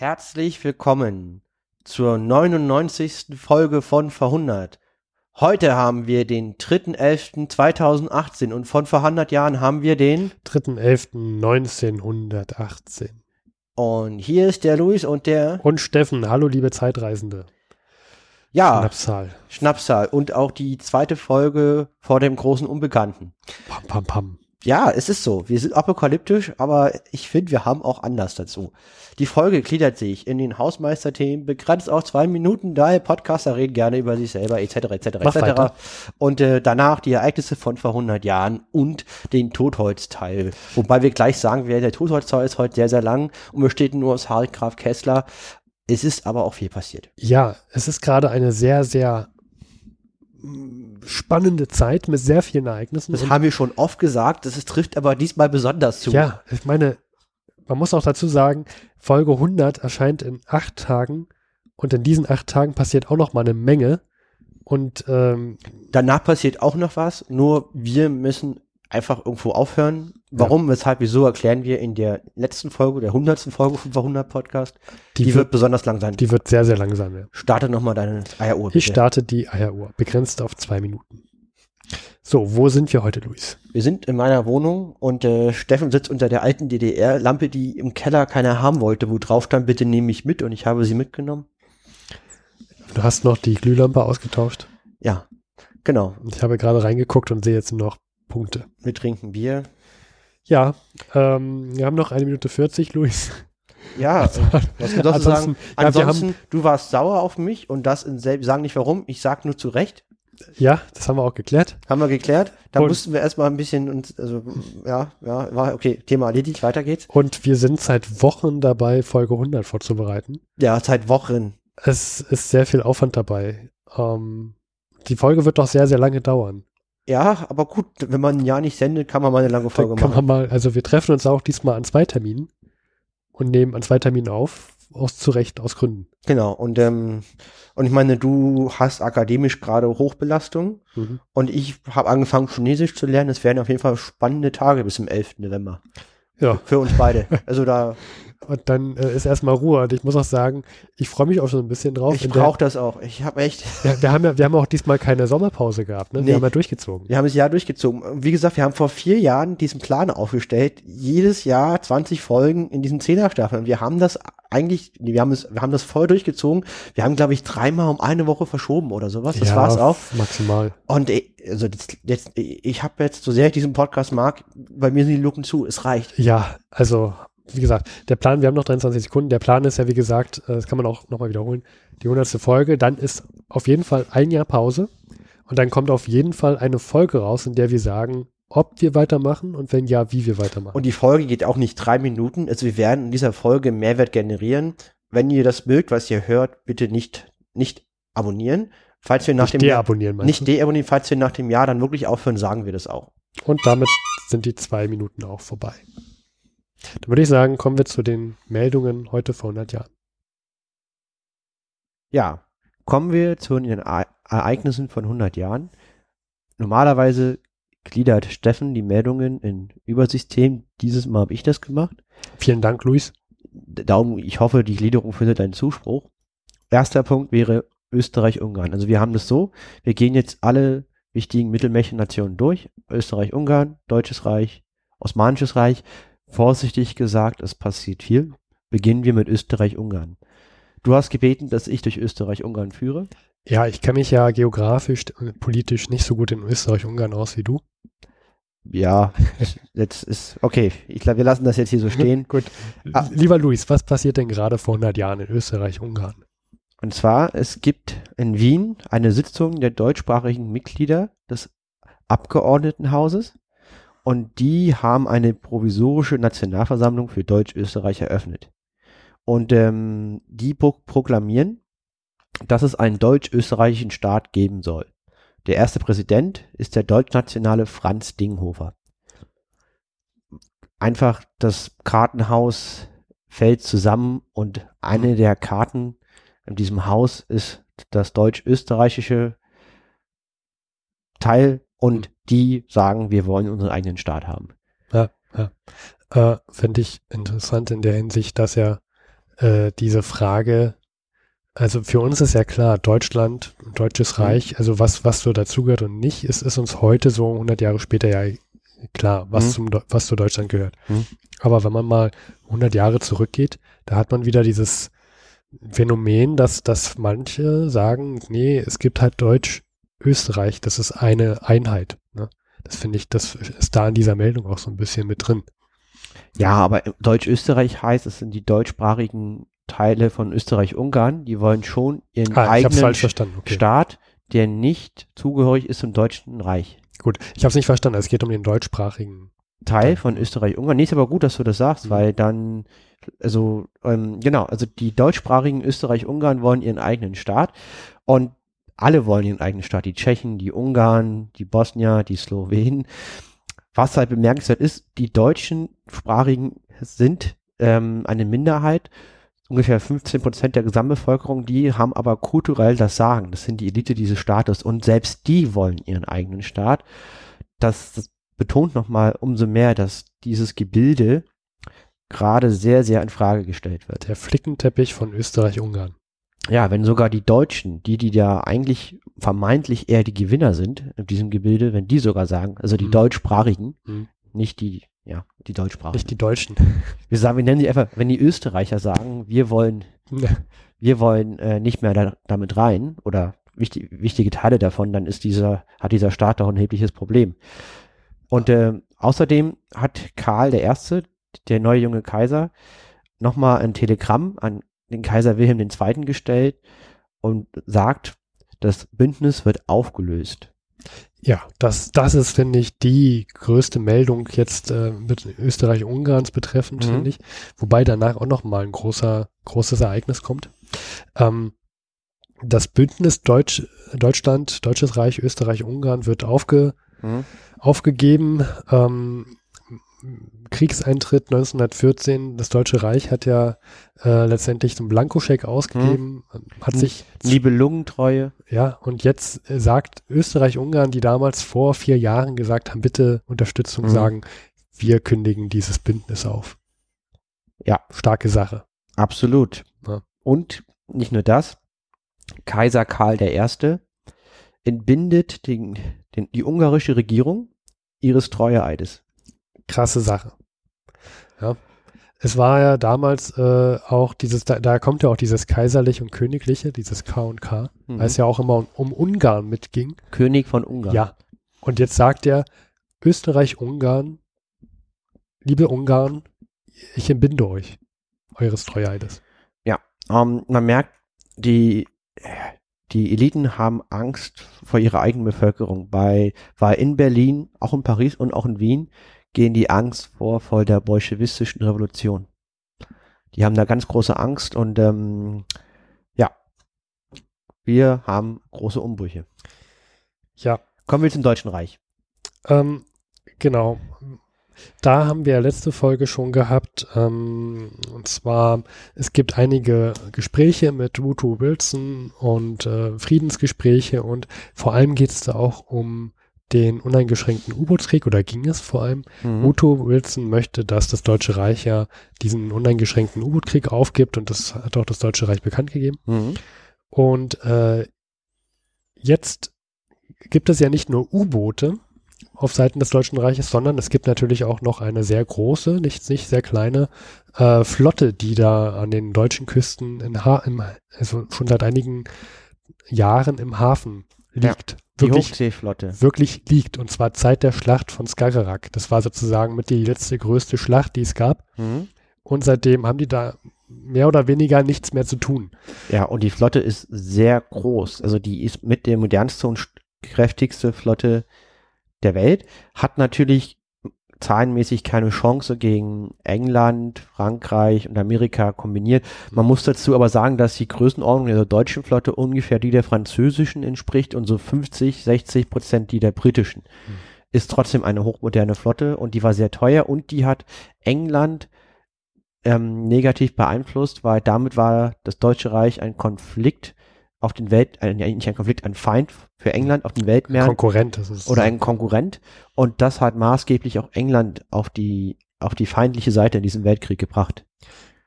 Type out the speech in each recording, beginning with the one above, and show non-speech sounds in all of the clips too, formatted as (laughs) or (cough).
Herzlich willkommen zur 99. Folge von Verhundert. Heute haben wir den 3.11.2018 und von vor 100 Jahren haben wir den 3.11.1918. Und hier ist der Luis und der Und Steffen, hallo liebe Zeitreisende. ja Schnapszahl. Schnapszahl und auch die zweite Folge vor dem großen Unbekannten. Pam, pam, pam. Ja, es ist so. Wir sind apokalyptisch, aber ich finde, wir haben auch Anlass dazu. Die Folge gliedert sich in den Hausmeisterthemen, begrenzt auf zwei Minuten, daher Podcaster reden gerne über sich selber, etc., etc., etc. Und äh, danach die Ereignisse von vor 100 Jahren und den Totholzteil. Wobei wir gleich sagen werden, der Totholzteil ist heute sehr, sehr lang und besteht nur aus Harry Graf Kessler. Es ist aber auch viel passiert. Ja, es ist gerade eine sehr, sehr spannende Zeit mit sehr vielen Ereignissen. Das haben wir schon oft gesagt, das ist, trifft aber diesmal besonders zu. ja, ich meine, man muss auch dazu sagen, Folge 100 erscheint in acht Tagen und in diesen acht Tagen passiert auch noch mal eine Menge. Und ähm, Danach passiert auch noch was, nur wir müssen einfach irgendwo aufhören. Warum, weshalb, wieso erklären wir in der letzten Folge, der hundertsten Folge vom 100 Podcast. die, Die, wird, wird, besonders lang sein. die wird sehr, sehr langsam werden. Starte nochmal deine Eieruhr. Ich bitte. starte die Eieruhr, begrenzt auf zwei Minuten. So, wo sind wir heute, Luis? Wir sind in meiner Wohnung und äh, Steffen sitzt unter der alten DDR-Lampe, die im Keller keiner haben wollte, wo drauf stand, bitte nehme ich mit und ich habe sie mitgenommen. Du hast noch die Glühlampe ausgetauscht. Ja, genau. Ich habe gerade reingeguckt und sehe jetzt noch Punkte. Wir trinken Bier. Ja, ähm, wir haben noch eine Minute 40, Luis. Ja, äh, (laughs) was wir sonst sagen? Ansonsten, ja, Ansonsten, du warst sauer auf mich und das in selb, sagen nicht warum, ich sag nur zu Recht. Ja, das haben wir auch geklärt. Haben wir geklärt. Da Und- mussten wir erstmal ein bisschen uns, also, ja, ja, war okay, Thema erledigt, weiter geht's. Und wir sind seit Wochen dabei, Folge 100 vorzubereiten. Ja, seit Wochen. Es ist sehr viel Aufwand dabei. Ähm, die Folge wird doch sehr, sehr lange dauern. Ja, aber gut, wenn man ein Jahr nicht sendet, kann man mal eine lange Folge kann machen. man mal, also wir treffen uns auch diesmal an zwei Terminen und nehmen an zwei Terminen auf, aus zu Recht, aus Gründen. Genau, und, ähm, und ich meine, du hast akademisch gerade Hochbelastung Mhm. und ich habe angefangen, Chinesisch zu lernen. Es werden auf jeden Fall spannende Tage bis zum 11. November. Ja, Für uns beide. (laughs) Also da, und dann äh, ist erstmal Ruhe. Und ich muss auch sagen, ich freue mich auch schon ein bisschen drauf. ich brauche das auch. Ich habe echt, (laughs) Ja, wir haben ja, wir haben auch diesmal keine Sommerpause gehabt, ne? Wir Nee. haben ja durchgezogen. wir haben das Jahr durchgezogen. Wie gesagt, wir haben vor vier Jahren diesen Plan aufgestellt, jedes Jahr 20 Folgen in diesen Zehner-Staffeln. Wir haben das eigentlich, nee, wir haben es, wir haben das voll durchgezogen. Wir haben, glaube ich, dreimal um eine Woche verschoben oder sowas. Das ja, war's auch. Maximal. Und ich, also jetzt, ich habe jetzt, so sehr ich diesen Podcast mag, bei mir sind die Luken zu. Es reicht. Ja, also, wie gesagt, der Plan, wir haben noch 23 Sekunden. Der Plan ist ja, wie gesagt, äh, das kann man auch nochmal wiederholen, die 100. Folge. Dann ist auf jeden Fall ein Jahr Pause. Und dann kommt auf jeden Fall eine Folge raus, in der wir sagen, ob wir weitermachen und wenn ja, wie wir weitermachen. Und die Folge geht auch nicht drei Minuten. Also wir werden in dieser Folge Mehrwert generieren. Wenn ihr das mögt, was ihr hört, bitte nicht, nicht abonnieren. Falls wir nach Nicht dem Jahr, deabonnieren, meinst nicht deabonnieren, falls wir nach dem Jahr dann wirklich aufhören, sagen wir das auch. Und damit sind die zwei Minuten auch vorbei. Dann würde ich sagen, kommen wir zu den Meldungen heute vor 100 Jahren. Ja, kommen wir zu den Ereignissen von 100 Jahren. Normalerweise gliedert Steffen die Meldungen in Übersystem. Dieses Mal habe ich das gemacht. Vielen Dank, Luis. Darum, ich hoffe, die Gliederung findet einen Zuspruch. Erster Punkt wäre Österreich-Ungarn. Also wir haben das so, wir gehen jetzt alle wichtigen Mittelmächennationen durch. Österreich-Ungarn, Deutsches Reich, Osmanisches Reich. Vorsichtig gesagt, es passiert viel. Beginnen wir mit Österreich-Ungarn. Du hast gebeten, dass ich durch Österreich-Ungarn führe. Ja, ich kenne mich ja geografisch und politisch nicht so gut in Österreich-Ungarn aus wie du. Ja, (laughs) jetzt ist, okay, ich glaube, wir lassen das jetzt hier so stehen. Gut. Ah. Lieber Luis, was passiert denn gerade vor 100 Jahren in Österreich-Ungarn? Und zwar, es gibt in Wien eine Sitzung der deutschsprachigen Mitglieder des Abgeordnetenhauses und die haben eine provisorische Nationalversammlung für Deutsch-Österreich eröffnet. Und ähm, die pro proklamieren, dass es einen deutsch-österreichischen Staat geben soll. Der erste Präsident ist der deutschnationale Franz Dinghofer. Einfach das Kartenhaus fällt zusammen und eine der Karten in diesem Haus ist das deutsch-österreichische Teil und die sagen, wir wollen unseren eigenen Staat haben. Äh, Fände ich interessant in der Hinsicht, dass ja äh, diese Frage, also für uns ist ja klar, Deutschland, Deutsches Mhm. Reich, also was, was so dazugehört und nicht, ist, ist uns heute so 100 Jahre später ja klar, was, Mhm. zum, was zu Deutschland gehört. Mhm. Aber wenn man mal 100 Jahre zurückgeht, da hat man wieder dieses Phänomen, dass, dass manche sagen, nee, es gibt halt Deutsch-Österreich, das ist eine Einheit. Ne? Das finde ich, das ist da in dieser Meldung auch so ein bisschen mit drin. Ja, aber Deutsch-Österreich heißt, es sind die deutschsprachigen Teile von Österreich-Ungarn, die wollen schon ihren Ah, eigenen. Okay. Staat, der nicht zugehörig ist zum Deutschen Reich. Gut, ich habe es nicht verstanden. Es geht um den deutschsprachigen. Teil von Österreich-Ungarn. Nee, ist aber gut, dass du das sagst, Mhm. weil dann, also, ähm, genau, also die deutschsprachigen Österreich-Ungarn wollen ihren eigenen Staat und alle wollen ihren eigenen Staat. Die Tschechen, die Ungarn, die Bosnier, die Slowenen. Was halt bemerkenswert ist, die deutschen Sprachigen sind ähm, eine Minderheit, ungefähr 15 Prozent der Gesamtbevölkerung, die haben aber kulturell das Sagen. Das sind die Elite dieses Staates und selbst die wollen ihren eigenen Staat. Das, das betont nochmal umso mehr, dass dieses Gebilde gerade sehr, sehr in Frage gestellt wird. Der Flickenteppich von Österreich-Ungarn. Ja, wenn sogar die Deutschen, die, die ja eigentlich vermeintlich eher die Gewinner sind in diesem Gebilde, wenn die sogar sagen, also die Mhm. deutschsprachigen, Mhm. nicht die, ja, die deutschsprachigen. Nicht die Deutschen. (laughs) Wir sagen, wir nennen sie einfach, wenn die Österreicher sagen, wir wollen, wir wollen äh, nicht mehr da, damit rein oder wichtig, wichtige Teile davon, dann ist dieser, hat dieser Staat doch ein erhebliches Problem. Und äh, außerdem hat Karl der Erste, der neue junge Kaiser, nochmal ein Telegramm an den Kaiser Wilhelm II. gestellt und sagt, das Bündnis wird aufgelöst. Ja, das, das ist, finde ich, die größte Meldung jetzt äh, mit Österreich-Ungarns betreffend, Mhm. finde ich. Wobei danach auch nochmal ein großer, großes Ereignis kommt. Ähm, das Bündnis Deutsch, Deutschland, Deutsches Reich, Österreich, Ungarn wird aufge, aufgegeben. Ähm, Kriegseintritt 1914, das Deutsche Reich hat ja äh, letztendlich so einen Blankoscheck ausgegeben, hat Hm. sich Nibelungentreue. ja, und jetzt äh, sagt Österreich-Ungarn, die damals vor vier Jahren gesagt haben, bitte Unterstützung Mhm. sagen, wir kündigen dieses Bündnis auf. Ja. Starke Sache. Absolut. Ja. Und nicht nur das, Kaiser Karl I. entbindet den, den, die ungarische Regierung ihres Treueeides. Krasse Sache. Ja. Es war ja damals äh, auch dieses, da, da kommt ja auch dieses kaiserliche und königliche, dieses K und K, Mhm. weil es ja auch immer um, um Ungarn mitging. König von Ungarn. Ja. Und jetzt sagt er, Österreich-Ungarn, liebe Ungarn, ich entbinde euch eures Treueides. Ähm, man merkt, die, die Eliten haben Angst vor ihrer eigenen Bevölkerung. Bei, weil in Berlin, auch in Paris und auch in Wien, gehen die Angst vor, vor der bolschewistischen Revolution. Die haben da ganz große Angst und ähm, ja, wir haben große Umbrüche. Ja, Kommen wir zum Deutschen Reich. Ähm, genau. Da haben wir letzte Folge schon gehabt. Ähm, und zwar, es gibt einige Gespräche mit Woodrow Wilson und äh, Friedensgespräche und vor allem geht es da auch um den uneingeschränkten U-Bootskrieg oder ging es vor allem. Mhm. Woodrow Wilson möchte, dass das Deutsche Reich ja diesen uneingeschränkten U-Boot-Krieg aufgibt und das hat auch das Deutsche Reich bekannt gegeben. Mhm. Und äh, jetzt gibt es ja nicht nur U-Boote auf Seiten des Deutschen Reiches, sondern es gibt natürlich auch noch eine sehr große, nicht, nicht sehr kleine äh, Flotte, die da an den deutschen Küsten in ha im, also schon seit einigen Jahren im Hafen liegt. Die Wirklich, Hochseeflotte. wirklich liegt. Und zwar Zeit der Schlacht von Skagerrak. Das war sozusagen mit die letzte größte Schlacht, die es gab. Mhm. Und seitdem haben die da mehr oder weniger nichts mehr zu tun. Ja, und die Flotte ist sehr groß. Also die ist mit der modernste und st- kräftigste Flotte der Welt. Hat natürlich zahlenmäßig keine Chance gegen England, Frankreich und Amerika kombiniert. Man muss dazu aber sagen, dass die Größenordnung der deutschen Flotte ungefähr die der französischen entspricht und so 50, 60 Prozent die der britischen. Ist trotzdem eine hochmoderne Flotte und die war sehr teuer und die hat England ähm, negativ beeinflusst, weil damit war das Deutsche Reich ein Konflikt auf den Welt, ein, nicht ein Konflikt, ein Feind für England auf den Weltmeeren Konkurrent. Das ist oder ein Konkurrent und das hat maßgeblich auch England auf die auf die feindliche Seite in diesem Weltkrieg gebracht.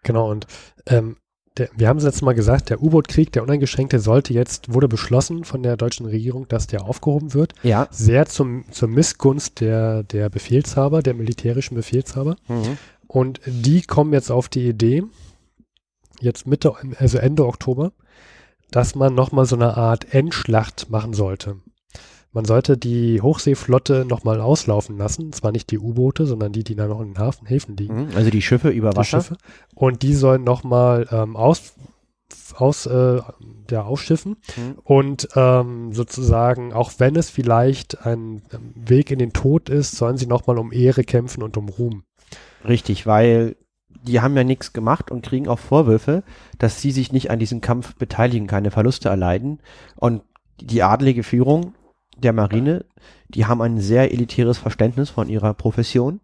Genau, und ähm, der, wir haben es letztes Mal gesagt, der U-Boot-Krieg, der uneingeschränkte, sollte jetzt, wurde beschlossen von der deutschen Regierung, dass der aufgehoben wird. Ja. Sehr zum, zur Missgunst der, der Befehlshaber, der militärischen Befehlshaber. Mhm. Und die kommen jetzt auf die Idee, jetzt Mitte, also Ende Oktober, dass man nochmal so eine Art Endschlacht machen sollte. Man sollte die Hochseeflotte nochmal auslaufen lassen. Zwar nicht die U-Boote, sondern die, die da noch in den Hafen, Häfen liegen. Mhm. Also die Schiffe über Die Wasser. Schiffe. Und die sollen nochmal ähm, aus, aus äh, ja, ausschiffen. Mhm. Und ähm, sozusagen, auch wenn es vielleicht ein ähm, Weg in den Tod ist, sollen sie nochmal um Ehre kämpfen und um Ruhm. Richtig, weil die haben ja nichts gemacht und kriegen auch Vorwürfe, dass sie sich nicht an diesem Kampf beteiligen, keine Verluste erleiden. Und die adlige Führung der Marine, die haben ein sehr elitäres Verständnis von ihrer Profession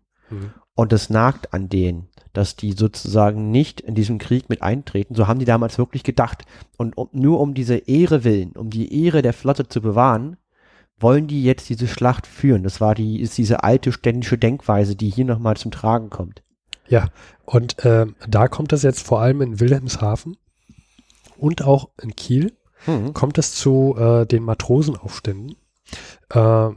und es nagt an denen, dass die sozusagen nicht in diesem Krieg mit eintreten. So haben die damals wirklich gedacht. Und um, nur um diese Ehre willen, um die Ehre der Flotte zu bewahren, wollen die jetzt diese Schlacht führen. Das war die, ist diese alte ständische Denkweise, die hier nochmal zum Tragen kommt. Ja, und ähm, da kommt es jetzt vor allem in Wilhelmshaven und auch in Kiel, Mhm. kommt es zu äh, den Matrosenaufständen. Äh,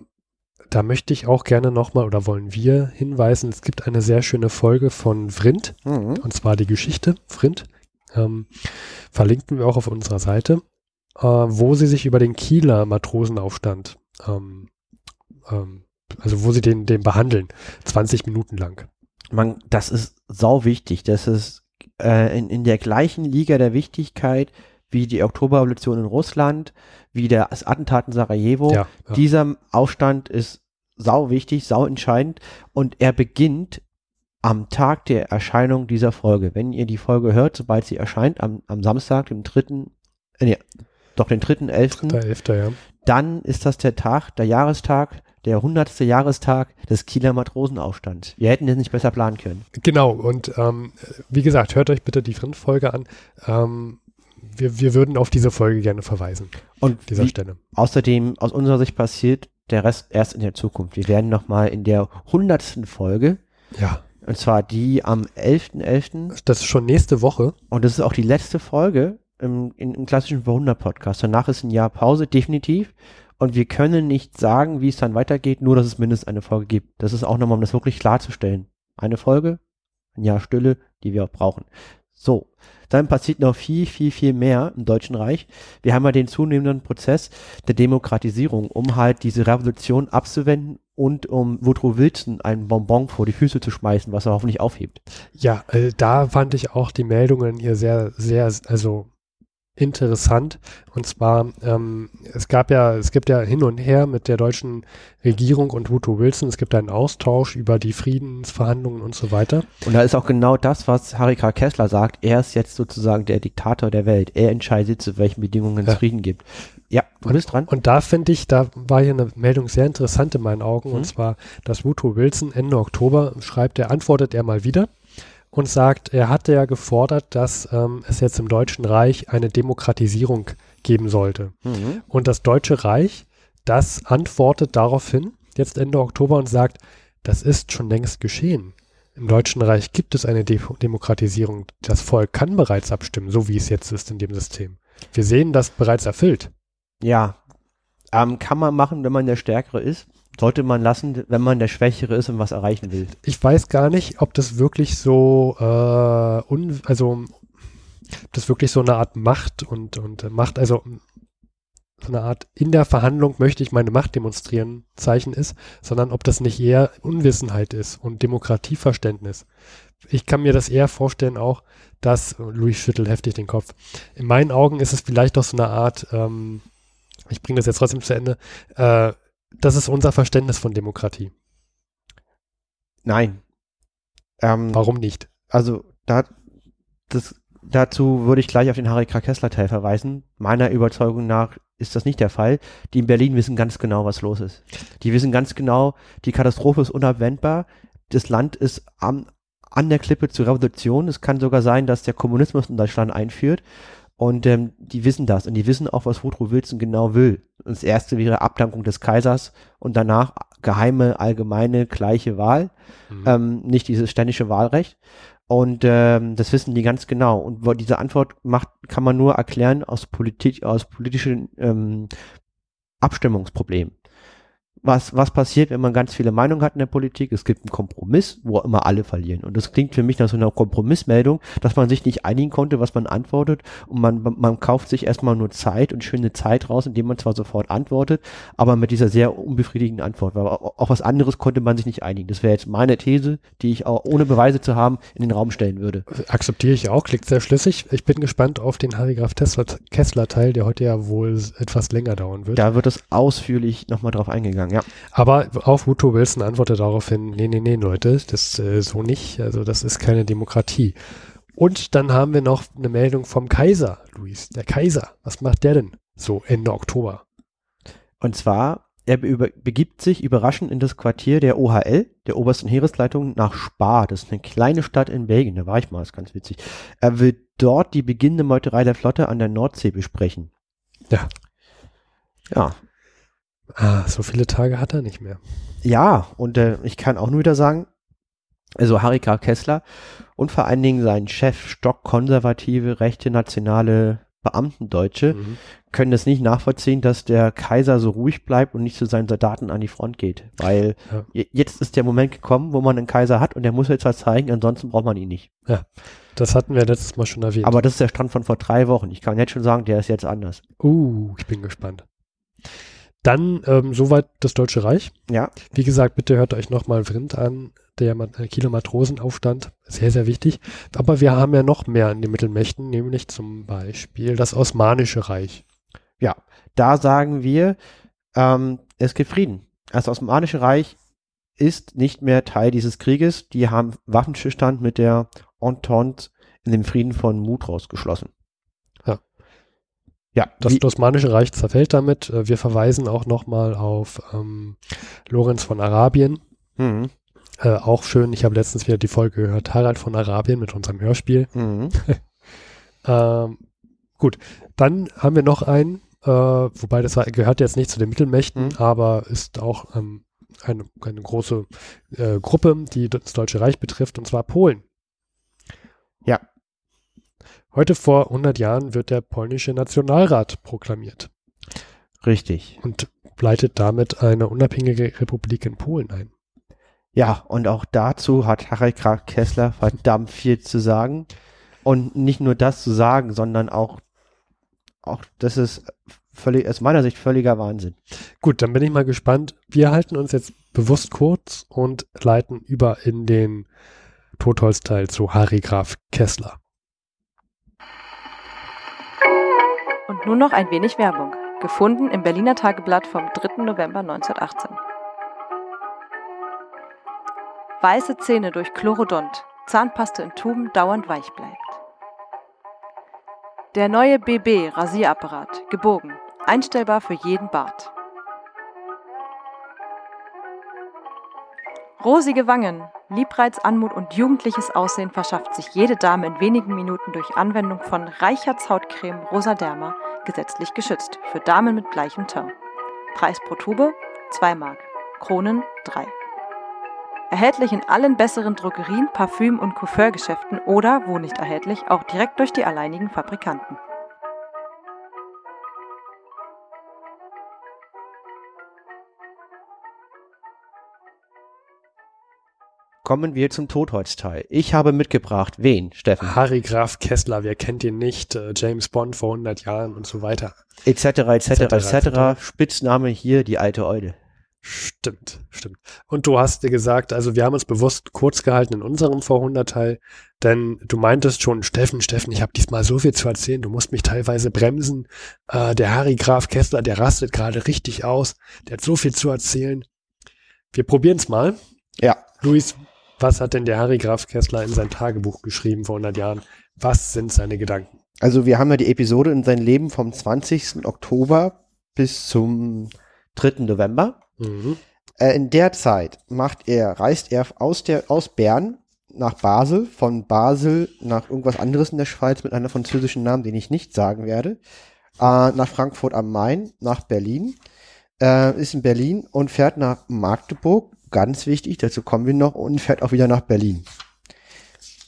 da möchte ich auch gerne nochmal oder wollen wir hinweisen, es gibt eine sehr schöne Folge von Vrindt, Mhm. und zwar die Geschichte Vrindt. Ähm, verlinken wir auch auf unserer Seite, äh, wo sie sich über den Kieler Matrosenaufstand, ähm, ähm, also wo sie den, den behandeln, 20 Minuten lang. Man, das ist sau wichtig. Das ist äh, in, in der gleichen Liga der Wichtigkeit wie die Oktoberrevolution in Russland, wie der, das Attentat in Sarajevo. Ja, ja. Dieser Aufstand ist sau wichtig, sau entscheidend und er beginnt am Tag der Erscheinung dieser Folge. Wenn ihr die Folge hört, sobald sie erscheint, am, am Samstag, dem dritten, äh, nee, doch den dritten, elften, ja. dann ist das der Tag, der Jahrestag, der hundertste Jahrestag des Kieler Matrosenaufstands. Wir hätten es nicht besser planen können. Genau, und ähm, wie gesagt, hört euch bitte die Frint-Folge an. Ähm, wir, wir würden auf diese Folge gerne verweisen, Und an dieser Stelle. außerdem, aus unserer Sicht passiert der Rest erst in der Zukunft. Wir werden nochmal in der hundertsten Folge, Ja, und zwar die am 11.11. das ist schon nächste Woche. und das ist auch die letzte Folge im, in, im klassischen Verwunder-Podcast. Danach ist ein Jahr Pause, definitiv. Und wir können nicht sagen, wie es dann weitergeht, nur dass es mindestens eine Folge gibt. Das ist auch nochmal, um das wirklich klarzustellen. Eine Folge, ein Jahr Stille, die wir auch brauchen. So, dann passiert noch viel, viel, viel mehr im Deutschen Reich. Wir haben ja den zunehmenden Prozess der Demokratisierung, um halt diese Revolution abzuwenden und um Woodrow Wilson ein Bonbon vor die Füße zu schmeißen, was er hoffentlich aufhebt. Ja, äh, da fand ich auch die Meldungen hier sehr, sehr, also interessant. Und zwar, ähm, es gab ja, es gibt ja hin und her mit der deutschen Regierung und Woodrow Wilson. Es gibt einen Austausch über die Friedensverhandlungen und so weiter. Und da ist auch genau das, was Harry K. Kessler sagt. Er ist jetzt sozusagen der Diktator der Welt. Er entscheidet, zu welchen Bedingungen es Ja. Frieden gibt. Ja, du bist dran. Und da finde ich, da war hier eine Meldung sehr interessant in meinen Augen. Mhm. Und zwar, dass Woodrow Wilson Ende Oktober schreibt, er antwortet er mal wieder und sagt, er hatte ja gefordert, dass ähm, es jetzt im Deutschen Reich eine Demokratisierung geben sollte. Mhm. Und das Deutsche Reich, das antwortet daraufhin, jetzt Ende Oktober, und sagt, das ist schon längst geschehen. Im Deutschen Reich gibt es eine De Demokratisierung. Das Volk kann bereits abstimmen, so wie es jetzt ist in dem System. Wir sehen das bereits erfüllt. Ja, ähm, kann man machen, wenn man der Stärkere ist. Sollte man lassen, wenn man der Schwächere ist und was erreichen will. Ich weiß gar nicht, ob das wirklich so, äh, un also, das wirklich so eine Art Macht und, und Macht, also so eine Art in der Verhandlung möchte ich meine Macht demonstrieren Zeichen ist, sondern ob das nicht eher Unwissenheit ist und Demokratieverständnis. Ich kann mir das eher vorstellen auch, dass, Louis schüttelt heftig den Kopf, in meinen Augen ist es vielleicht doch so eine Art, ähm, ich bringe das jetzt trotzdem zu Ende, äh, das ist unser Verständnis von Demokratie. Nein. Ähm, Warum nicht? also da, das, dazu würde ich gleich auf den Harry K. Kessler Teil verweisen. Meiner Überzeugung nach ist das nicht der Fall. Die in Berlin wissen ganz genau, was los ist. Die wissen ganz genau, die Katastrophe ist unabwendbar. Das Land ist am, an der Klippe zur Revolution. Es kann sogar sein, dass der Kommunismus in Deutschland einführt. Und ähm, die wissen das. Und die wissen auch, was Woodrow Wilson genau will. Das erste wäre Abdankung des Kaisers und danach geheime, allgemeine, gleiche Wahl Mhm. ähm, nicht dieses ständische Wahlrecht. Und ähm, das wissen die ganz genau. Und diese Antwort macht, kann man nur erklären aus Politik, aus politischen ähm, Abstimmungsproblemen was, was passiert, wenn man ganz viele Meinungen hat in der Politik. Es gibt einen Kompromiss, wo immer alle verlieren. Und das klingt für mich nach so einer Kompromissmeldung, dass man sich nicht einigen konnte, was man antwortet. Und man, man kauft sich erstmal nur Zeit und schöne Zeit raus, indem man zwar sofort antwortet, aber mit dieser sehr unbefriedigenden Antwort. Weil auch was anderes konnte man sich nicht einigen. Das wäre jetzt meine These, die ich auch ohne Beweise zu haben in den Raum stellen würde. Akzeptiere ich auch, klingt sehr schlüssig. Ich bin gespannt auf den Harry Graf Kessler-Teil, der heute ja wohl etwas länger dauern wird. Da wird es ausführlich nochmal drauf eingegangen sagen, ja. Aber auch Woodrow Wilson antwortet daraufhin, nee, nee, nee, Leute, das äh, so nicht, also das ist keine Demokratie. Und dann haben wir noch eine Meldung vom Kaiser, Luis, der Kaiser. Was macht der denn so Ende Oktober? Und zwar, er begibt sich überraschend in das Quartier der OHL, der obersten Heeresleitung, nach Spa. Das ist eine kleine Stadt in Belgien, da war ich mal, ist ganz witzig. Er will dort die beginnende Meuterei der Flotte an der Nordsee besprechen. Ja. Ja, Ah, so viele Tage hat er nicht mehr. Ja, und äh, ich kann auch nur wieder sagen, also Harry K. Kessler und vor allen Dingen sein Chef, stockkonservative, rechte, nationale Beamtendeutsche, mhm. können das nicht nachvollziehen, dass der Kaiser so ruhig bleibt und nicht zu seinen Soldaten an die Front geht. Weil ja. jetzt ist der Moment gekommen, wo man einen Kaiser hat und der muss jetzt was zeigen, ansonsten braucht man ihn nicht. Ja, das hatten wir letztes Mal schon erwähnt. Aber das ist der Stand von vor drei Wochen. Ich kann jetzt schon sagen, der ist jetzt anders. Uh, ich bin gespannt. Dann ähm, soweit das Deutsche Reich. Ja. Wie gesagt, bitte hört euch nochmal Vrind an, der Kieler Matrosenaufstand. Sehr, sehr wichtig. Aber wir haben ja noch mehr in den Mittelmächten, nämlich zum Beispiel das Osmanische Reich. Ja, da sagen wir, ähm, es gibt Frieden. Das Osmanische Reich ist nicht mehr Teil dieses Krieges. Die haben Waffenstillstand mit der Entente in dem Frieden von Mutros geschlossen. Ja, das Wie, Osmanische Reich zerfällt damit. Äh, wir verweisen auch nochmal auf ähm, Lorenz von Arabien. Mhm. Äh, auch schön, ich habe letztens wieder die Folge gehört, Harald von Arabien mit unserem Hörspiel. Mhm. (laughs) ähm, gut, dann haben wir noch einen, äh, wobei das gehört jetzt nicht zu den Mittelmächten, mhm. aber ist auch ähm, eine, eine große äh, Gruppe, die das Deutsche Reich betrifft, und zwar Polen. Ja, Heute vor 100 Jahren wird der polnische Nationalrat proklamiert. Richtig. Und leitet damit eine unabhängige Republik in Polen ein. Ja, und auch dazu hat Harald Krag Kessler verdammt viel zu sagen. Und nicht nur das zu sagen, sondern auch, auch das ist völlig, aus meiner Sicht völliger Wahnsinn. Gut, dann bin ich mal gespannt. Wir halten uns jetzt bewusst kurz und leiten über in den Totholzteil zu Harry Graf Kessler. Nun noch ein wenig Werbung. Gefunden im Berliner Tageblatt vom 3. November 1918. Weiße Zähne durch Chlorodont. Zahnpaste in Tuben dauernd weich bleibt. Der neue BB Rasierapparat. Gebogen. Einstellbar für jeden Bart. Rosige Wangen, Liebreiz, Anmut und jugendliches Aussehen verschafft sich jede Dame in wenigen Minuten durch Anwendung von Reicherts Hautcreme Rosaderma gesetzlich geschützt für Damen mit bleichem Teint. Preis pro Tube 2 Mark, Kronen 3. Erhältlich in allen besseren Drogerien, Parfüm- und Coiffeurgeschäften oder, wo nicht erhältlich, auch direkt durch die alleinigen Fabrikanten. Kommen wir zum Totholzteil. Ich habe mitgebracht, wen, Steffen? Harry Graf Kessler, wer kennt ihn nicht? Äh, James Bond vor 100 Jahren und so weiter. Etc., etc., etc. Spitzname hier, die alte Eude. Stimmt, stimmt. Und du hast dir gesagt, also wir haben uns bewusst kurz gehalten in unserem vor 100 Teil, denn du meintest schon, Steffen, Steffen, ich habe diesmal so viel zu erzählen, du musst mich teilweise bremsen. Äh, der Harry Graf Kessler, der rastet gerade richtig aus, der hat so viel zu erzählen. Wir probieren es mal. Ja. Luis, was hat denn der Harry Graf Kessler in sein Tagebuch geschrieben vor 100 Jahren? Was sind seine Gedanken? Also wir haben ja die Episode in sein Leben vom 20. Oktober bis zum 3. November. Mhm. Äh, in der Zeit macht er, reist er aus, der, aus Bern nach Basel, von Basel nach irgendwas anderes in der Schweiz mit einem französischen Namen, den ich nicht sagen werde, äh, nach Frankfurt am Main, nach Berlin, äh, ist in Berlin und fährt nach Magdeburg, ganz wichtig, dazu kommen wir noch, und fährt auch wieder nach Berlin.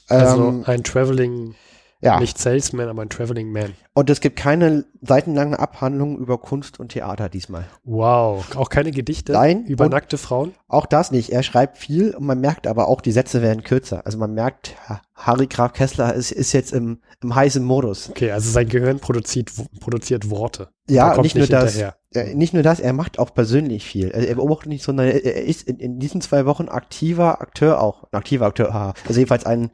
Also Ähm, ein Traveling, ja. nicht Salesman, aber ein Traveling Man. Und es gibt keine seitenlange Abhandlung über Kunst und Theater diesmal. Wow. Auch keine Gedichte Nein, über nackte Frauen? Auch das nicht. Er schreibt viel und man merkt aber auch, die Sätze werden kürzer. Also man merkt, Ha- Harry Graf Kessler ist, ist jetzt im, im heißen Modus. Okay, also sein Gehirn produziert, produziert Worte. Ja, nicht nur das. hinterher. Äh, nicht nur das, er macht auch persönlich viel. Also er beobachtet nicht, sondern er, ist in, in diesen zwei Wochen aktiver Akteur auch. Ein aktiver Akteur, haha. also jedenfalls ein,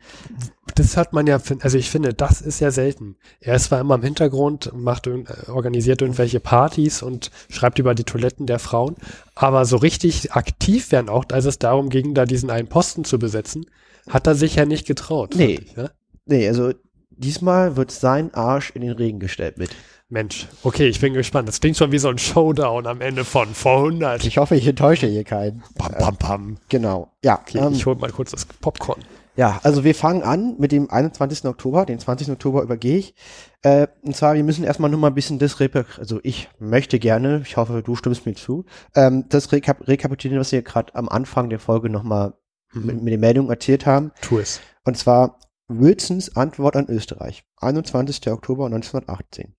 Das hat man ja, also ich finde, das ist ja selten. Er ist zwar immer im Hintergrund, macht, organisiert irgendwelche Partys und schreibt über die Toiletten der Frauen, aber so richtig aktiv werden auch, als es darum ging, da diesen einen Posten zu besetzen, hat er sich ja nicht getraut. Nee. Ich, ne? nee, also diesmal wird sein Arsch in den Regen gestellt mit. Mensch, okay, ich bin gespannt. Das klingt schon wie so ein Showdown am Ende von vor 100. Ich hoffe, ich enttäusche hier keinen. Pam, pam, pam. Genau. Ja, Okay, ähm, ich hol mal kurz das Popcorn. Ja, also wir fangen an mit dem 21. Oktober. Den 20. Oktober übergehe ich. Äh, und zwar, wir müssen erstmal nur mal ein bisschen das Repa also ich möchte gerne, ich hoffe, du stimmst mir zu, ähm, das Rekap rekapitulieren, was wir gerade am Anfang der Folge nochmal mit, mit den Meldungen erzählt haben. Tu es. Und zwar Wilsons Antwort an Österreich. 21. Oktober 1918.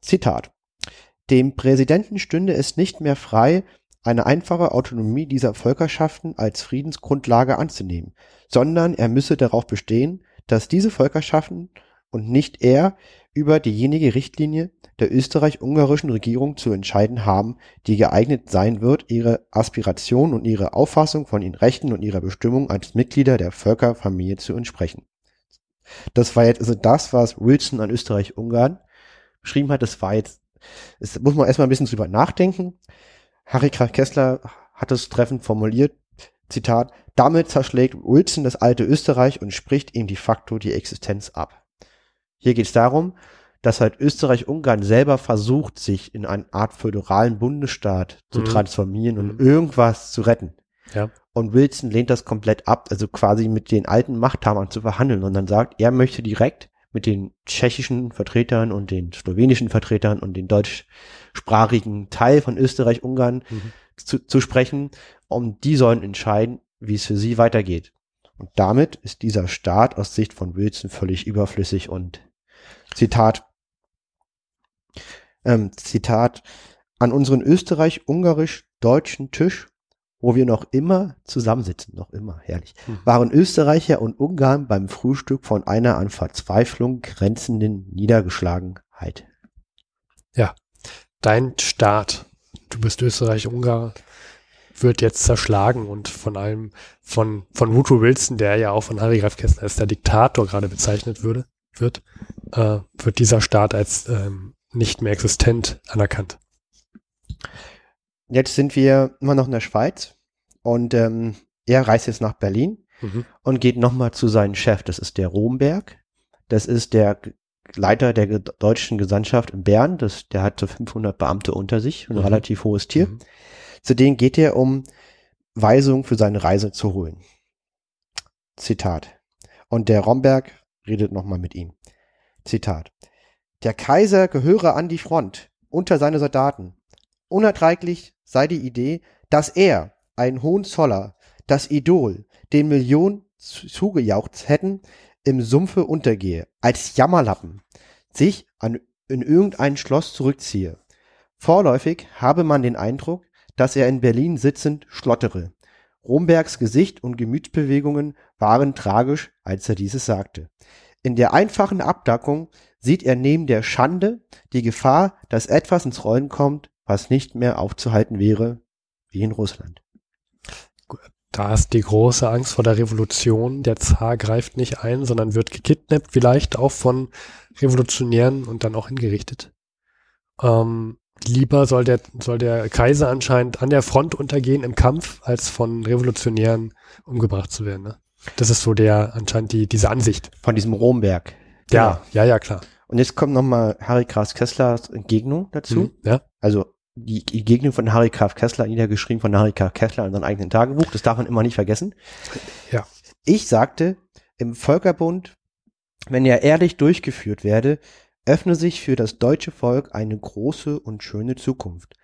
Zitat. Dem Präsidenten stünde es nicht mehr frei, eine einfache Autonomie dieser Völkerschaften als Friedensgrundlage anzunehmen, sondern er müsse darauf bestehen, dass diese Völkerschaften und nicht er über diejenige Richtlinie der österreich-ungarischen Regierung zu entscheiden haben, die geeignet sein wird, ihre Aspiration und ihre Auffassung von ihren Rechten und ihrer Bestimmung als Mitglieder der Völkerfamilie zu entsprechen. Das war jetzt also das, was Wilson an Österreich-Ungarn beschrieben hat. Das war jetzt, das muss man erstmal ein bisschen drüber nachdenken. Harry Kessler hat es treffend formuliert. Zitat, damit zerschlägt Wilson das alte Österreich und spricht ihm de facto die Existenz ab. Hier geht es darum, dass halt Österreich-Ungarn selber versucht, sich in eine Art föderalen Bundesstaat zu Mhm. transformieren und Mhm. irgendwas zu retten. Ja. Und Wilson lehnt das komplett ab, also quasi mit den alten Machthabern zu verhandeln und dann sagt, er möchte direkt mit den tschechischen Vertretern und den slowenischen Vertretern und den deutschsprachigen Teil von Österreich-Ungarn Mhm. zu, zu sprechen, um die sollen entscheiden, wie es für sie weitergeht. Und damit ist dieser Staat aus Sicht von Wilson völlig überflüssig und Zitat, ähm, Zitat, an unseren österreich-ungarisch-deutschen Tisch, wo wir noch immer zusammensitzen, noch immer, herrlich, Mhm. waren Österreicher und Ungarn beim Frühstück von einer an Verzweiflung grenzenden Niedergeschlagenheit. Dein Staat, du bist Österreich-Ungar, wird jetzt zerschlagen und von allem von, von Woodrow Wilson, der ja auch von Harry Graf Kessler als der Diktator gerade bezeichnet würde, wird, äh, wird dieser Staat als ähm, nicht mehr existent anerkannt. Jetzt sind wir immer noch in der Schweiz und ähm, er reist jetzt nach Berlin Mhm. und geht nochmal zu seinem Chef. Das ist der Romberg. Das ist der Leiter der deutschen Gesandtschaft in Bern. Das, der hat so 500 Beamte unter sich, ein Mhm. relativ hohes Tier. Mhm. Zu denen geht er, um Weisung für seine Reise zu holen. Zitat. Und der Romberg redet nochmal mit ihm. Zitat. Der Kaiser gehöre an die Front unter seine Soldaten. Unerträglich sei die Idee, dass er, ein Hohenzoller, das Idol, den Millionen zu- zugejaucht hätten, im Sumpfe untergehe, als Jammerlappen, sich an, in irgendein Schloss zurückziehe. Vorläufig habe man den Eindruck, dass er in Berlin sitzend schlottere. Rombergs Gesicht und Gemütsbewegungen waren tragisch, als er dieses sagte. In der einfachen Abdackung sieht er neben der Schande die Gefahr, dass etwas ins Rollen kommt, was nicht mehr aufzuhalten wäre, wie in Russland. Da ist die große Angst vor der Revolution. Der Zar greift nicht ein, sondern wird gekidnappt, vielleicht auch von Revolutionären und dann auch hingerichtet. Ähm, lieber soll der, soll der Kaiser anscheinend an der Front untergehen im Kampf, als von Revolutionären umgebracht zu werden. Ne? Das ist so der anscheinend die, diese Ansicht. Von diesem Romberg. Ja, ja, ja, klar. Und jetzt kommt nochmal Harry Graf Kesslers Entgegnung dazu. Mhm, ja. Also die Entgegnung von Harry Graf Kessler, niedergeschrieben von Harry Graf Kessler in seinem eigenen Tagebuch. Das darf man immer nicht vergessen. Ja. Ich sagte, im Völkerbund, wenn er ehrlich durchgeführt werde, öffne sich für das deutsche Volk eine große und schöne Zukunft.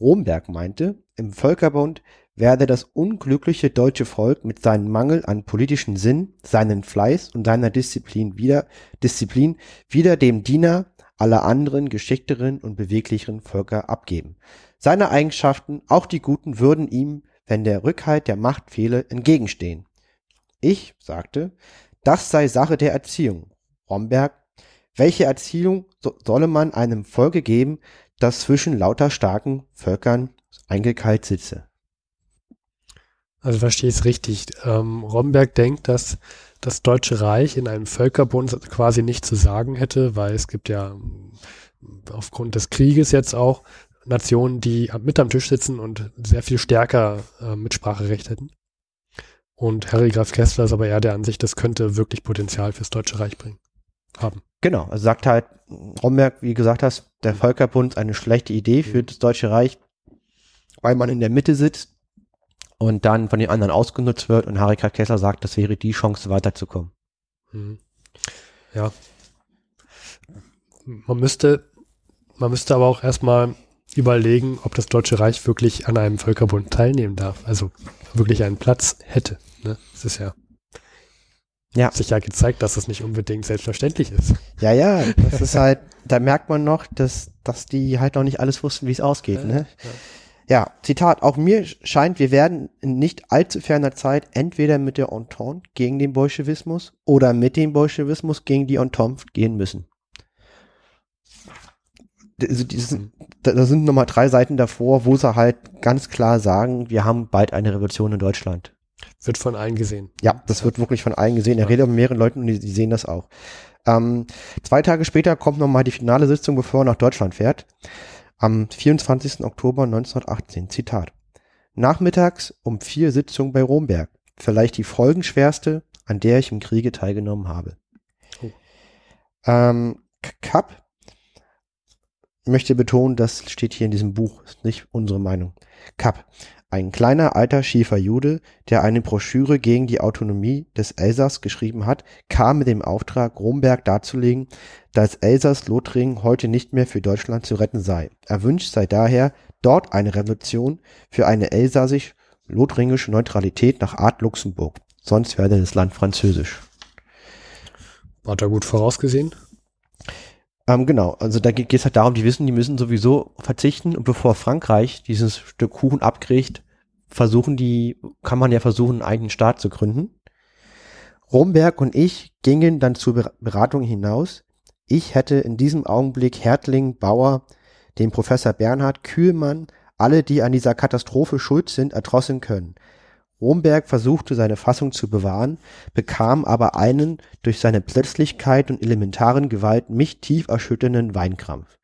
Romberg meinte, im Völkerbund werde das unglückliche deutsche Volk mit seinem Mangel an politischen Sinn, seinen Fleiß und seiner Disziplin wieder, Disziplin wieder dem Diener aller anderen geschickteren und beweglicheren Völker abgeben. Seine Eigenschaften, auch die guten, würden ihm, wenn der Rückhalt der Macht fehle, entgegenstehen. Ich sagte, das sei Sache der Erziehung. Romberg, welche Erziehung so solle man einem Volke geben, das zwischen lauter starken Völkern eingekeilt sitze? Also verstehe ich es richtig. Ähm, Romberg denkt, dass das Deutsche Reich in einem Völkerbund quasi nicht zu sagen hätte, weil es gibt ja ähm, aufgrund des Krieges jetzt auch Nationen, die mit am Tisch sitzen und sehr viel stärker äh, Mitspracherecht hätten. Und Harry Graf Kessler ist aber eher der Ansicht, das könnte wirklich Potenzial fürs Deutsche Reich bringen. Haben. Genau, also sagt halt Romberg, wie gesagt hast, der Völkerbund ist eine schlechte Idee für das Deutsche Reich, weil man in der Mitte sitzt und dann von den anderen ausgenutzt wird und Harry Graf Kessler sagt, das wäre die Chance weiterzukommen. Mhm. Ja. Man müsste, man müsste aber auch erstmal überlegen, ob das Deutsche Reich wirklich an einem Völkerbund teilnehmen darf. Also wirklich einen Platz hätte. Ne? Es ist ja, Ja. sich ja gezeigt, dass es nicht unbedingt selbstverständlich ist. Ja, ja, das ist halt, da merkt man noch, dass, dass die halt noch nicht alles wussten, wie es ausgeht, ne? Ja, Zitat, auch mir scheint, wir werden in nicht allzu ferner Zeit entweder mit der Entente gegen den Bolschewismus oder mit dem Bolschewismus gegen die Entente gehen müssen. Also da sind nochmal drei Seiten davor, wo sie halt ganz klar sagen, wir haben bald eine Revolution in Deutschland. Wird von allen gesehen. Ja, das wird wirklich von allen gesehen. Er redet mit mehreren Leuten und die, die sehen das auch. Ähm, zwei Tage später kommt nochmal die finale Sitzung, bevor er nach Deutschland fährt. Am 24. Oktober 1918. Zitat. Nachmittags um vier Sitzung bei Romberg. Vielleicht die folgenschwerste, an der ich im Kriege teilgenommen habe. Oh. Ähm, Kapp möchte betonen, das steht hier in diesem Buch, ist nicht unsere Meinung. Kapp, ein kleiner alter schiefer Jude, der eine Broschüre gegen die Autonomie des Elsass geschrieben hat, kam mit dem Auftrag, Romberg darzulegen, dass Elsass-Lothringen heute nicht mehr für Deutschland zu retten sei. Erwünscht sei daher dort eine Revolution für eine elsassisch-lothringische Neutralität nach Art Luxemburg. Sonst werde das Land französisch. Hat er gut vorausgesehen? Ähm, genau, also da geht es halt darum, die wissen, die müssen sowieso verzichten und bevor Frankreich dieses Stück Kuchen abkriegt, versuchen die, kann man ja versuchen, einen eigenen Staat zu gründen. Romberg und ich gingen dann zur Ber- Beratung hinaus. Ich hätte in diesem Augenblick Hertling, Bauer, den Professor Bernhard, Kühlmann, alle, die an dieser Katastrophe schuld sind, erdrosseln können. Romberg versuchte seine Fassung zu bewahren, bekam aber einen durch seine Plötzlichkeit und elementaren Gewalt mich tief erschütternden Weinkrampf.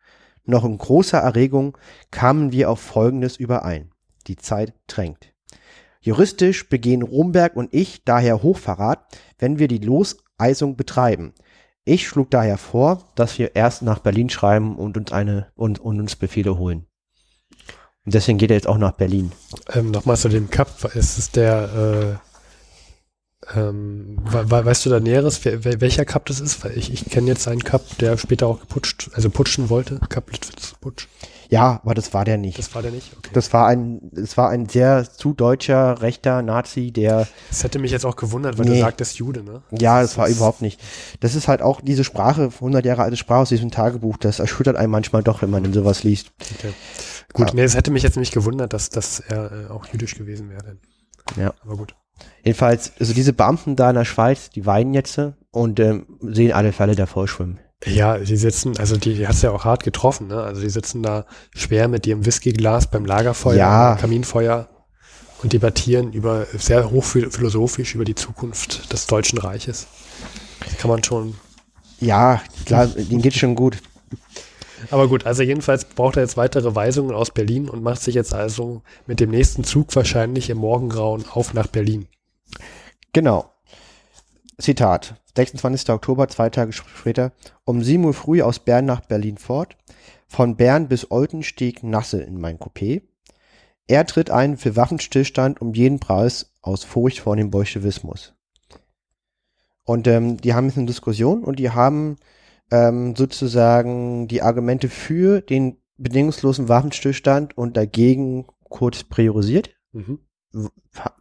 Noch in großer Erregung kamen wir auf Folgendes überein. Die Zeit drängt. Juristisch begehen Romberg und ich daher Hochverrat, wenn wir die Loseisung betreiben. Ich schlug daher vor, dass wir erst nach Berlin schreiben und uns eine und, und uns Befehle holen. Und deswegen geht er jetzt auch nach Berlin. Ähm, Nochmal zu dem Cup. Ist es der, äh, ähm, we we weißt du da Näheres, welcher Cup das ist? Weil ich, ich kenne jetzt einen Cup, der später auch geputscht, also putschen wollte. Cup Litwitz Putsch. Ja, aber das war der nicht. Das war der nicht? Okay. Das war ein, das war ein sehr zu deutscher, rechter Nazi, der, Das hätte mich jetzt auch gewundert, weil Nee. du sagtest Jude, ne? ja, das war ist- überhaupt nicht. Das ist halt auch diese Sprache, 100 Jahre alte Sprache aus diesem Tagebuch, das erschüttert einen manchmal doch, wenn man in sowas liest. Okay. Gut, Ja. nee, es hätte mich jetzt nämlich gewundert, dass, dass er äh, auch jüdisch gewesen wäre. Ja. Aber gut. Jedenfalls, also diese Beamten da in der Schweiz, die weinen jetzt und ähm, sehen alle Fälle davor schwimmen. Ja, die sitzen, also die, die hat's ja auch hart getroffen, ne? Also die sitzen da schwer mit ihrem Whiskyglas beim Lagerfeuer, Ja. am Kaminfeuer und debattieren über sehr hochphilosophisch über die Zukunft des Deutschen Reiches. Das kann man schon. Ja, klar, denen geht's schon gut. Aber gut, also jedenfalls braucht er jetzt weitere Weisungen aus Berlin und macht sich jetzt also mit dem nächsten Zug wahrscheinlich im Morgengrauen auf nach Berlin. Genau. Zitat. 26. Oktober, zwei Tage später. Um 7 Uhr früh aus Bern nach Berlin fort. Von Bern bis Olten stieg Nasse in mein Coupé. Er tritt ein für Waffenstillstand um jeden Preis aus Furcht vor dem Bolschewismus. Und ähm, die haben jetzt eine Diskussion und die haben ähm, sozusagen die Argumente für den bedingungslosen Waffenstillstand und dagegen kurz priorisiert Mhm.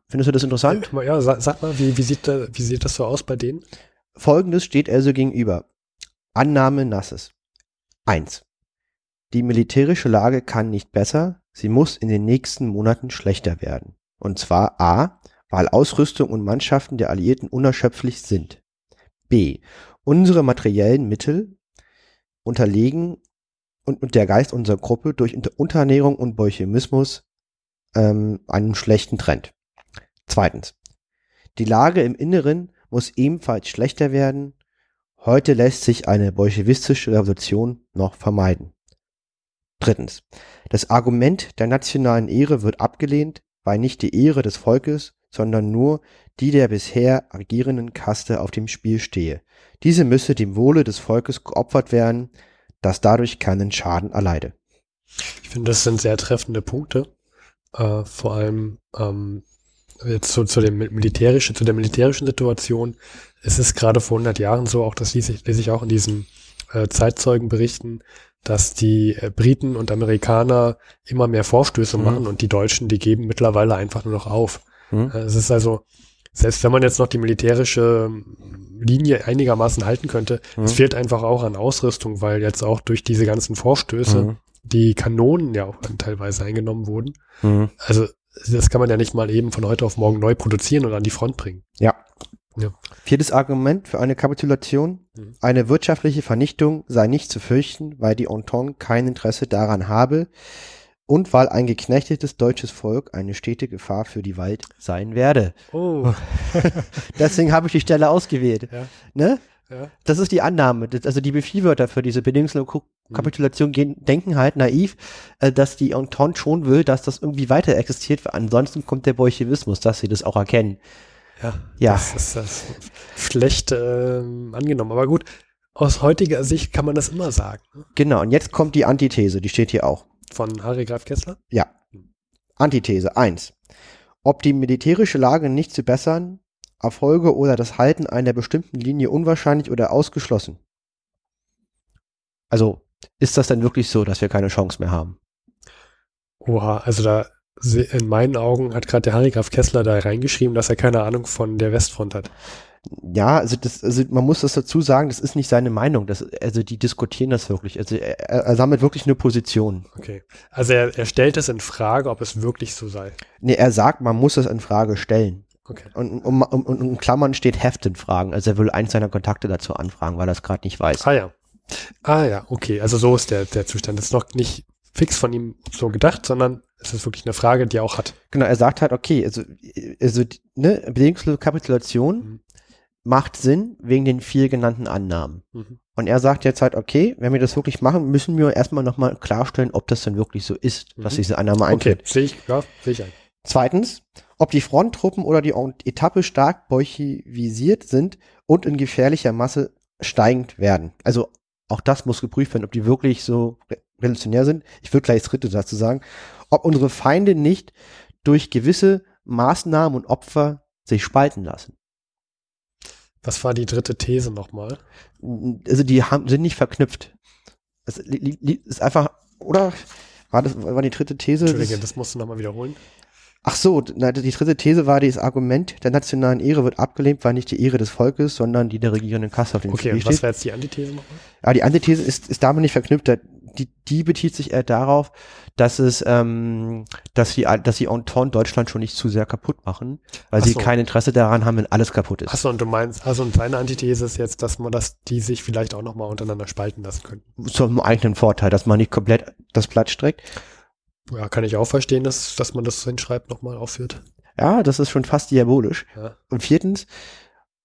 Findest du das interessant? Ja, sag, sag mal, wie, wie, sieht da, wie sieht das so aus bei denen? Folgendes steht also gegenüber. Annahme Nasses. Eins. Die militärische Lage kann nicht besser, sie muss in den nächsten Monaten schlechter werden. Und zwar A, weil Ausrüstung und Mannschaften der Alliierten unerschöpflich sind. B, unsere materiellen Mittel unterlegen und, und der Geist unserer Gruppe durch Unterernährung und Bolchemismus ähm, einen schlechten Trend. Zweitens. Die Lage im Inneren muss ebenfalls schlechter werden. Heute lässt sich eine bolschewistische Revolution noch vermeiden. Drittens. Das Argument der nationalen Ehre wird abgelehnt, weil nicht die Ehre des Volkes, sondern nur die der bisher agierenden Kaste auf dem Spiel stehe. Diese müsse dem Wohle des Volkes geopfert werden, das dadurch keinen Schaden erleide. Ich finde, das sind sehr treffende Punkte. Äh, vor allem ähm, jetzt zu, zu, dem militärischen, zu der militärischen Situation. Es ist gerade vor 100 Jahren so, auch das lese ich, lese ich auch in diesen äh, Zeitzeugenberichten, dass die äh, Briten und Amerikaner immer mehr Vorstöße mhm. machen und die Deutschen, die geben mittlerweile einfach nur noch auf. Mhm. Äh, es ist also, selbst wenn man jetzt noch die militärische ähm, Linie einigermaßen halten könnte, mhm. es fehlt einfach auch an Ausrüstung, weil jetzt auch durch diese ganzen Vorstöße mhm. die Kanonen ja auch teilweise eingenommen wurden. Mhm. Also das kann man ja nicht mal eben von heute auf morgen neu produzieren und an die Front bringen. Ja. ja. Viertes Argument für eine Kapitulation. Mhm. Eine wirtschaftliche Vernichtung sei nicht zu fürchten, weil die Entente kein Interesse daran habe und weil ein geknechtetes deutsches Volk eine stete Gefahr für die Welt sein werde. Oh. (laughs) Deswegen habe ich die Stelle ausgewählt. Ja. Ne? Ja. Das ist die Annahme. Also die Befehlwörter für diese bedingungslose mhm. Kapitulation gehen, denken halt naiv, äh, dass die Entente schon will, dass das irgendwie weiter existiert, ansonsten kommt der Bolschewismus, dass sie das auch erkennen. Ja, ja. das ist das schlecht äh, angenommen. Aber gut, aus heutiger Sicht kann man das immer sagen. Ne? Genau, und jetzt kommt die Antithese, die steht hier auch. Von Harry Graf Kessler? Ja. Antithese 1. Ob die militärische Lage nicht zu bessern, Erfolge oder das Halten einer bestimmten Linie unwahrscheinlich oder ausgeschlossen. Also ist das denn wirklich so, dass wir keine Chance mehr haben? Oha, also da in meinen Augen hat gerade der Harry Graf Kessler da reingeschrieben, dass er keine Ahnung von der Westfront hat. Ja, also, das, also man muss das dazu sagen, das ist nicht seine Meinung. Das, also die diskutieren das wirklich. Also er, er sammelt wirklich eine Position. Okay. Also er, er stellt es in Frage, ob es wirklich so sei. Nee, er sagt, man muss es in Frage stellen. Okay. Und um, um, um, in Klammern steht Heften fragen. Also er will eins seiner Kontakte dazu anfragen, weil er es gerade nicht weiß. Ah ja. Ah ja, okay. Also so ist der, der Zustand. Das ist noch nicht fix von ihm so gedacht, sondern es ist wirklich eine Frage, die er auch hat. Genau, er sagt halt, okay, also, also ne, bedingungslose Kapitulation mhm. macht Sinn wegen den vier genannten Annahmen. Mhm. Und er sagt jetzt halt, okay, wenn wir das wirklich machen, müssen wir erstmal nochmal klarstellen, ob das denn wirklich so ist, mhm. dass diese Annahme eintritt. Okay, sehe ich, ja, sehe ich ein. Zweitens, ob die Fronttruppen oder die Etappe stark bolchevisiert sind und in gefährlicher Masse steigend werden. Also auch das muss geprüft werden, ob die wirklich so revolutionär sind. Ich würde gleich das dritte dazu sagen. Ob unsere Feinde nicht durch gewisse Maßnahmen und Opfer sich spalten lassen. Was war die dritte These nochmal? Also die haben, sind nicht verknüpft. Es ist einfach, oder? War das, war die dritte These? Entschuldige, das musst du nochmal wiederholen. Ach so, die dritte These war, das Argument der nationalen Ehre wird abgelehnt, weil nicht die Ehre des Volkes, sondern die der regierenden Kasse auf dem okay, Spiel steht. Okay, was wäre jetzt die Antithese nochmal? Ja, die Antithese ist, ist damit nicht verknüpft. Die, die bezieht sich eher darauf, dass es, ähm, dass die, dass die Entente Deutschland schon nicht zu sehr kaputt machen, weil Ach sie so. kein Interesse daran haben, wenn alles kaputt ist. Achso, und du meinst, also und deine Antithese ist jetzt, dass man, dass die sich vielleicht auch nochmal untereinander spalten lassen können. Zum eigenen Vorteil, dass man nicht komplett das Blatt streckt. Ja, kann ich auch verstehen, dass, dass man das hinschreibt, nochmal aufführt. Ja, das ist schon fast diabolisch. Ja. Und viertens,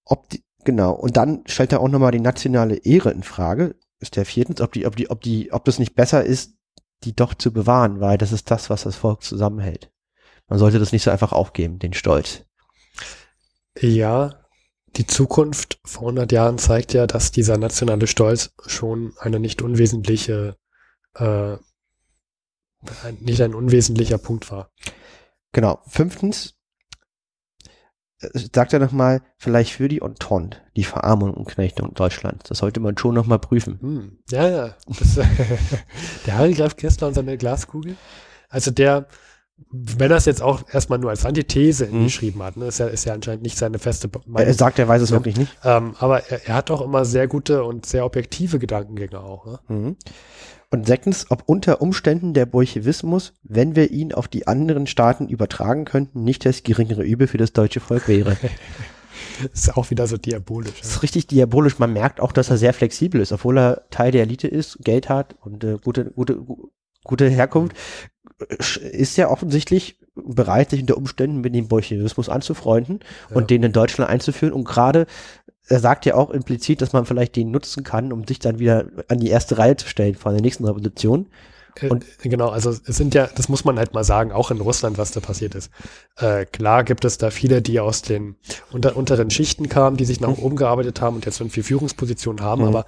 ob die, genau, und dann stellt er auch nochmal die nationale Ehre in Frage, ist der viertens, ob die, ob die, ob die, ob das nicht besser ist, die doch zu bewahren, weil das ist das, was das Volk zusammenhält. Man sollte das nicht so einfach aufgeben, den Stolz. Ja, die Zukunft vor 100 Jahren zeigt ja, dass dieser nationale Stolz schon eine nicht unwesentliche äh, nicht ein unwesentlicher Punkt war. Genau. Fünftens äh, sagt er nochmal, vielleicht für die Entente, die Verarmung und Knechtung Deutschlands. Das sollte man schon nochmal prüfen. Hm. Ja, ja. Das, (laughs) der Harry Graf Kessler und seine Glaskugel. Also der, wenn er es jetzt auch erstmal nur als Antithese Mhm. geschrieben hat, ne, ist ja, ist ja anscheinend nicht seine feste Meinung. er sagt, er weiß es Ja. wirklich nicht. ähm, aber er, er hat auch immer sehr gute und sehr objektive Gedankengänge auch. Ne? Mhm. Und sechstens, ob unter Umständen der Bolschewismus, wenn wir ihn auf die anderen Staaten übertragen könnten, nicht das geringere Übel für das deutsche Volk wäre. (laughs) Ist auch wieder so diabolisch. Das ist richtig diabolisch. Man merkt auch, dass er sehr flexibel ist, obwohl er Teil der Elite ist, Geld hat und äh, gute, gute, gu- gute Herkunft, äh, ist er offensichtlich bereit, sich unter Umständen mit dem Bolschewismus anzufreunden Ja. und den in Deutschland einzuführen. Und gerade, er sagt ja auch implizit, dass man vielleicht den nutzen kann, um sich dann wieder an die erste Reihe zu stellen vor der nächsten Revolution. Äh, Und- genau, also es sind ja, das muss man halt mal sagen, auch in Russland, was da passiert ist. Äh, klar gibt es da viele, die aus den unter, unteren Schichten kamen, die sich nach oben gearbeitet haben und jetzt irgendwie Führungspositionen haben, Mhm. aber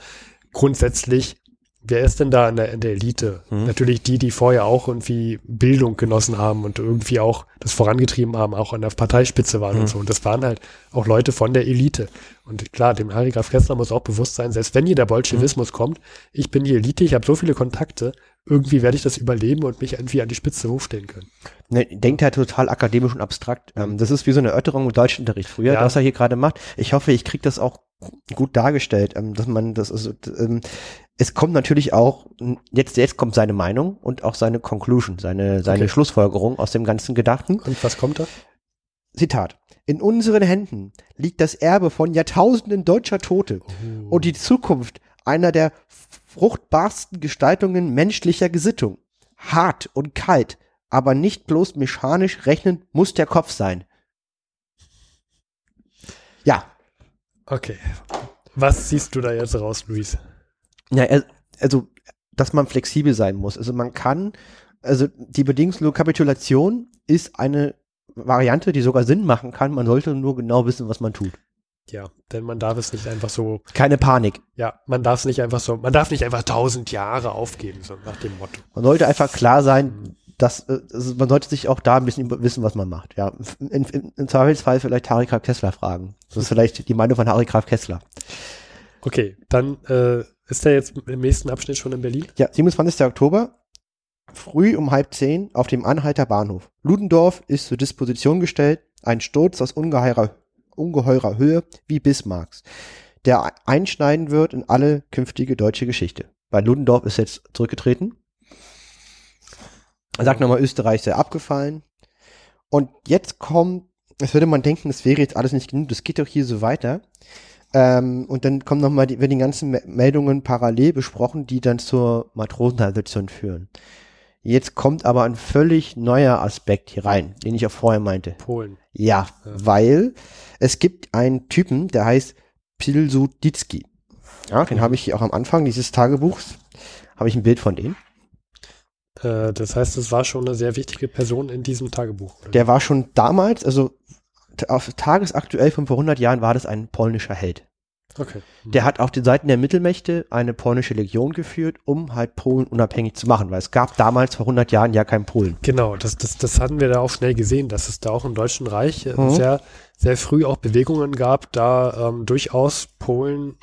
grundsätzlich, wer ist denn da in der, in der Elite? Mhm. Natürlich die, die vorher auch irgendwie Bildung genossen haben und irgendwie auch das vorangetrieben haben, auch an der Parteispitze waren Mhm. und so. Und das waren halt auch Leute von der Elite. Und klar, dem Harry Graf Kessler muss auch bewusst sein, selbst wenn hier der Bolschewismus Mhm. kommt, ich bin die Elite, ich habe so viele Kontakte, irgendwie werde ich das überleben und mich irgendwie an die Spitze hochstellen können. Ne, denkt halt total akademisch und abstrakt. Ähm, das ist wie so eine Erörterung im Deutschunterricht früher, Ja. was er hier gerade macht. Ich hoffe, ich kriege das auch gut dargestellt, ähm, dass man das also, ähm, es kommt natürlich auch jetzt jetzt kommt seine Meinung und auch seine Conclusion, seine seine Okay. Schlussfolgerung aus dem ganzen Gedachten. Und was kommt da? Zitat: In unseren Händen liegt das Erbe von Jahrtausenden deutscher Tote und die Zukunft einer der fruchtbarsten Gestaltungen menschlicher Gesittung. Hart und kalt, aber nicht bloß mechanisch rechnen muss der Kopf sein. Ja, Okay. Was siehst du da jetzt raus, Luis? Ja also, dass man flexibel sein muss. Also man kann, also die bedingungslose Kapitulation ist eine Variante, die sogar Sinn machen kann. Man sollte nur genau wissen, was man tut. Ja, denn man darf es nicht einfach so, Keine Panik. ja, man darf es nicht einfach so, man darf nicht einfach tausend Jahre aufgeben, so nach dem Motto. Man sollte einfach klar sein, dass äh, also man sollte sich auch da ein bisschen wissen, was man macht. Ja, in, in, im Zweifelsfall vielleicht Harry Graf Kessler fragen. Das ist vielleicht die Meinung von Harry Graf Kessler. Okay, dann äh, ist er jetzt im nächsten Abschnitt schon in Berlin? Ja, 27. Oktober, früh um halb zehn auf dem Anhalter Bahnhof. Ludendorff ist zur Disposition gestellt, ein Sturz aus ungeheurer, ungeheurer Höhe wie Bismarcks, der einschneiden wird in alle künftige deutsche Geschichte. Weil Ludendorff ist jetzt zurückgetreten. Er sagt nochmal, Österreich sei abgefallen. Und jetzt kommt, das würde man denken, das wäre jetzt alles nicht genug, das geht doch hier so weiter. Ähm, und dann kommen nochmal die, werden die ganzen Me- Meldungen parallel besprochen, die dann zur Matrosenrevolution führen. Jetzt kommt aber ein völlig neuer Aspekt hier rein, den ich auch vorher meinte. Polen. Ja, Ja. weil es gibt einen Typen, der heißt Pilsudicki. Ja, den habe ich auch am Anfang dieses Tagebuchs, habe ich ein Bild von dem. Äh, das heißt, es war schon eine sehr wichtige Person in diesem Tagebuch. oder? Der war schon damals, also auf tagesaktuell von vor 100 Jahren war das ein polnischer Held. okay. Der hat auf den Seiten der Mittelmächte eine polnische Legion geführt, um halt Polen unabhängig zu machen, weil es gab damals vor 100 Jahren ja kein Polen. Genau, das, das, das hatten wir da auch schnell gesehen, dass es da auch im Deutschen Reich äh, Mhm. sehr, sehr früh auch Bewegungen gab, da ähm, durchaus Polen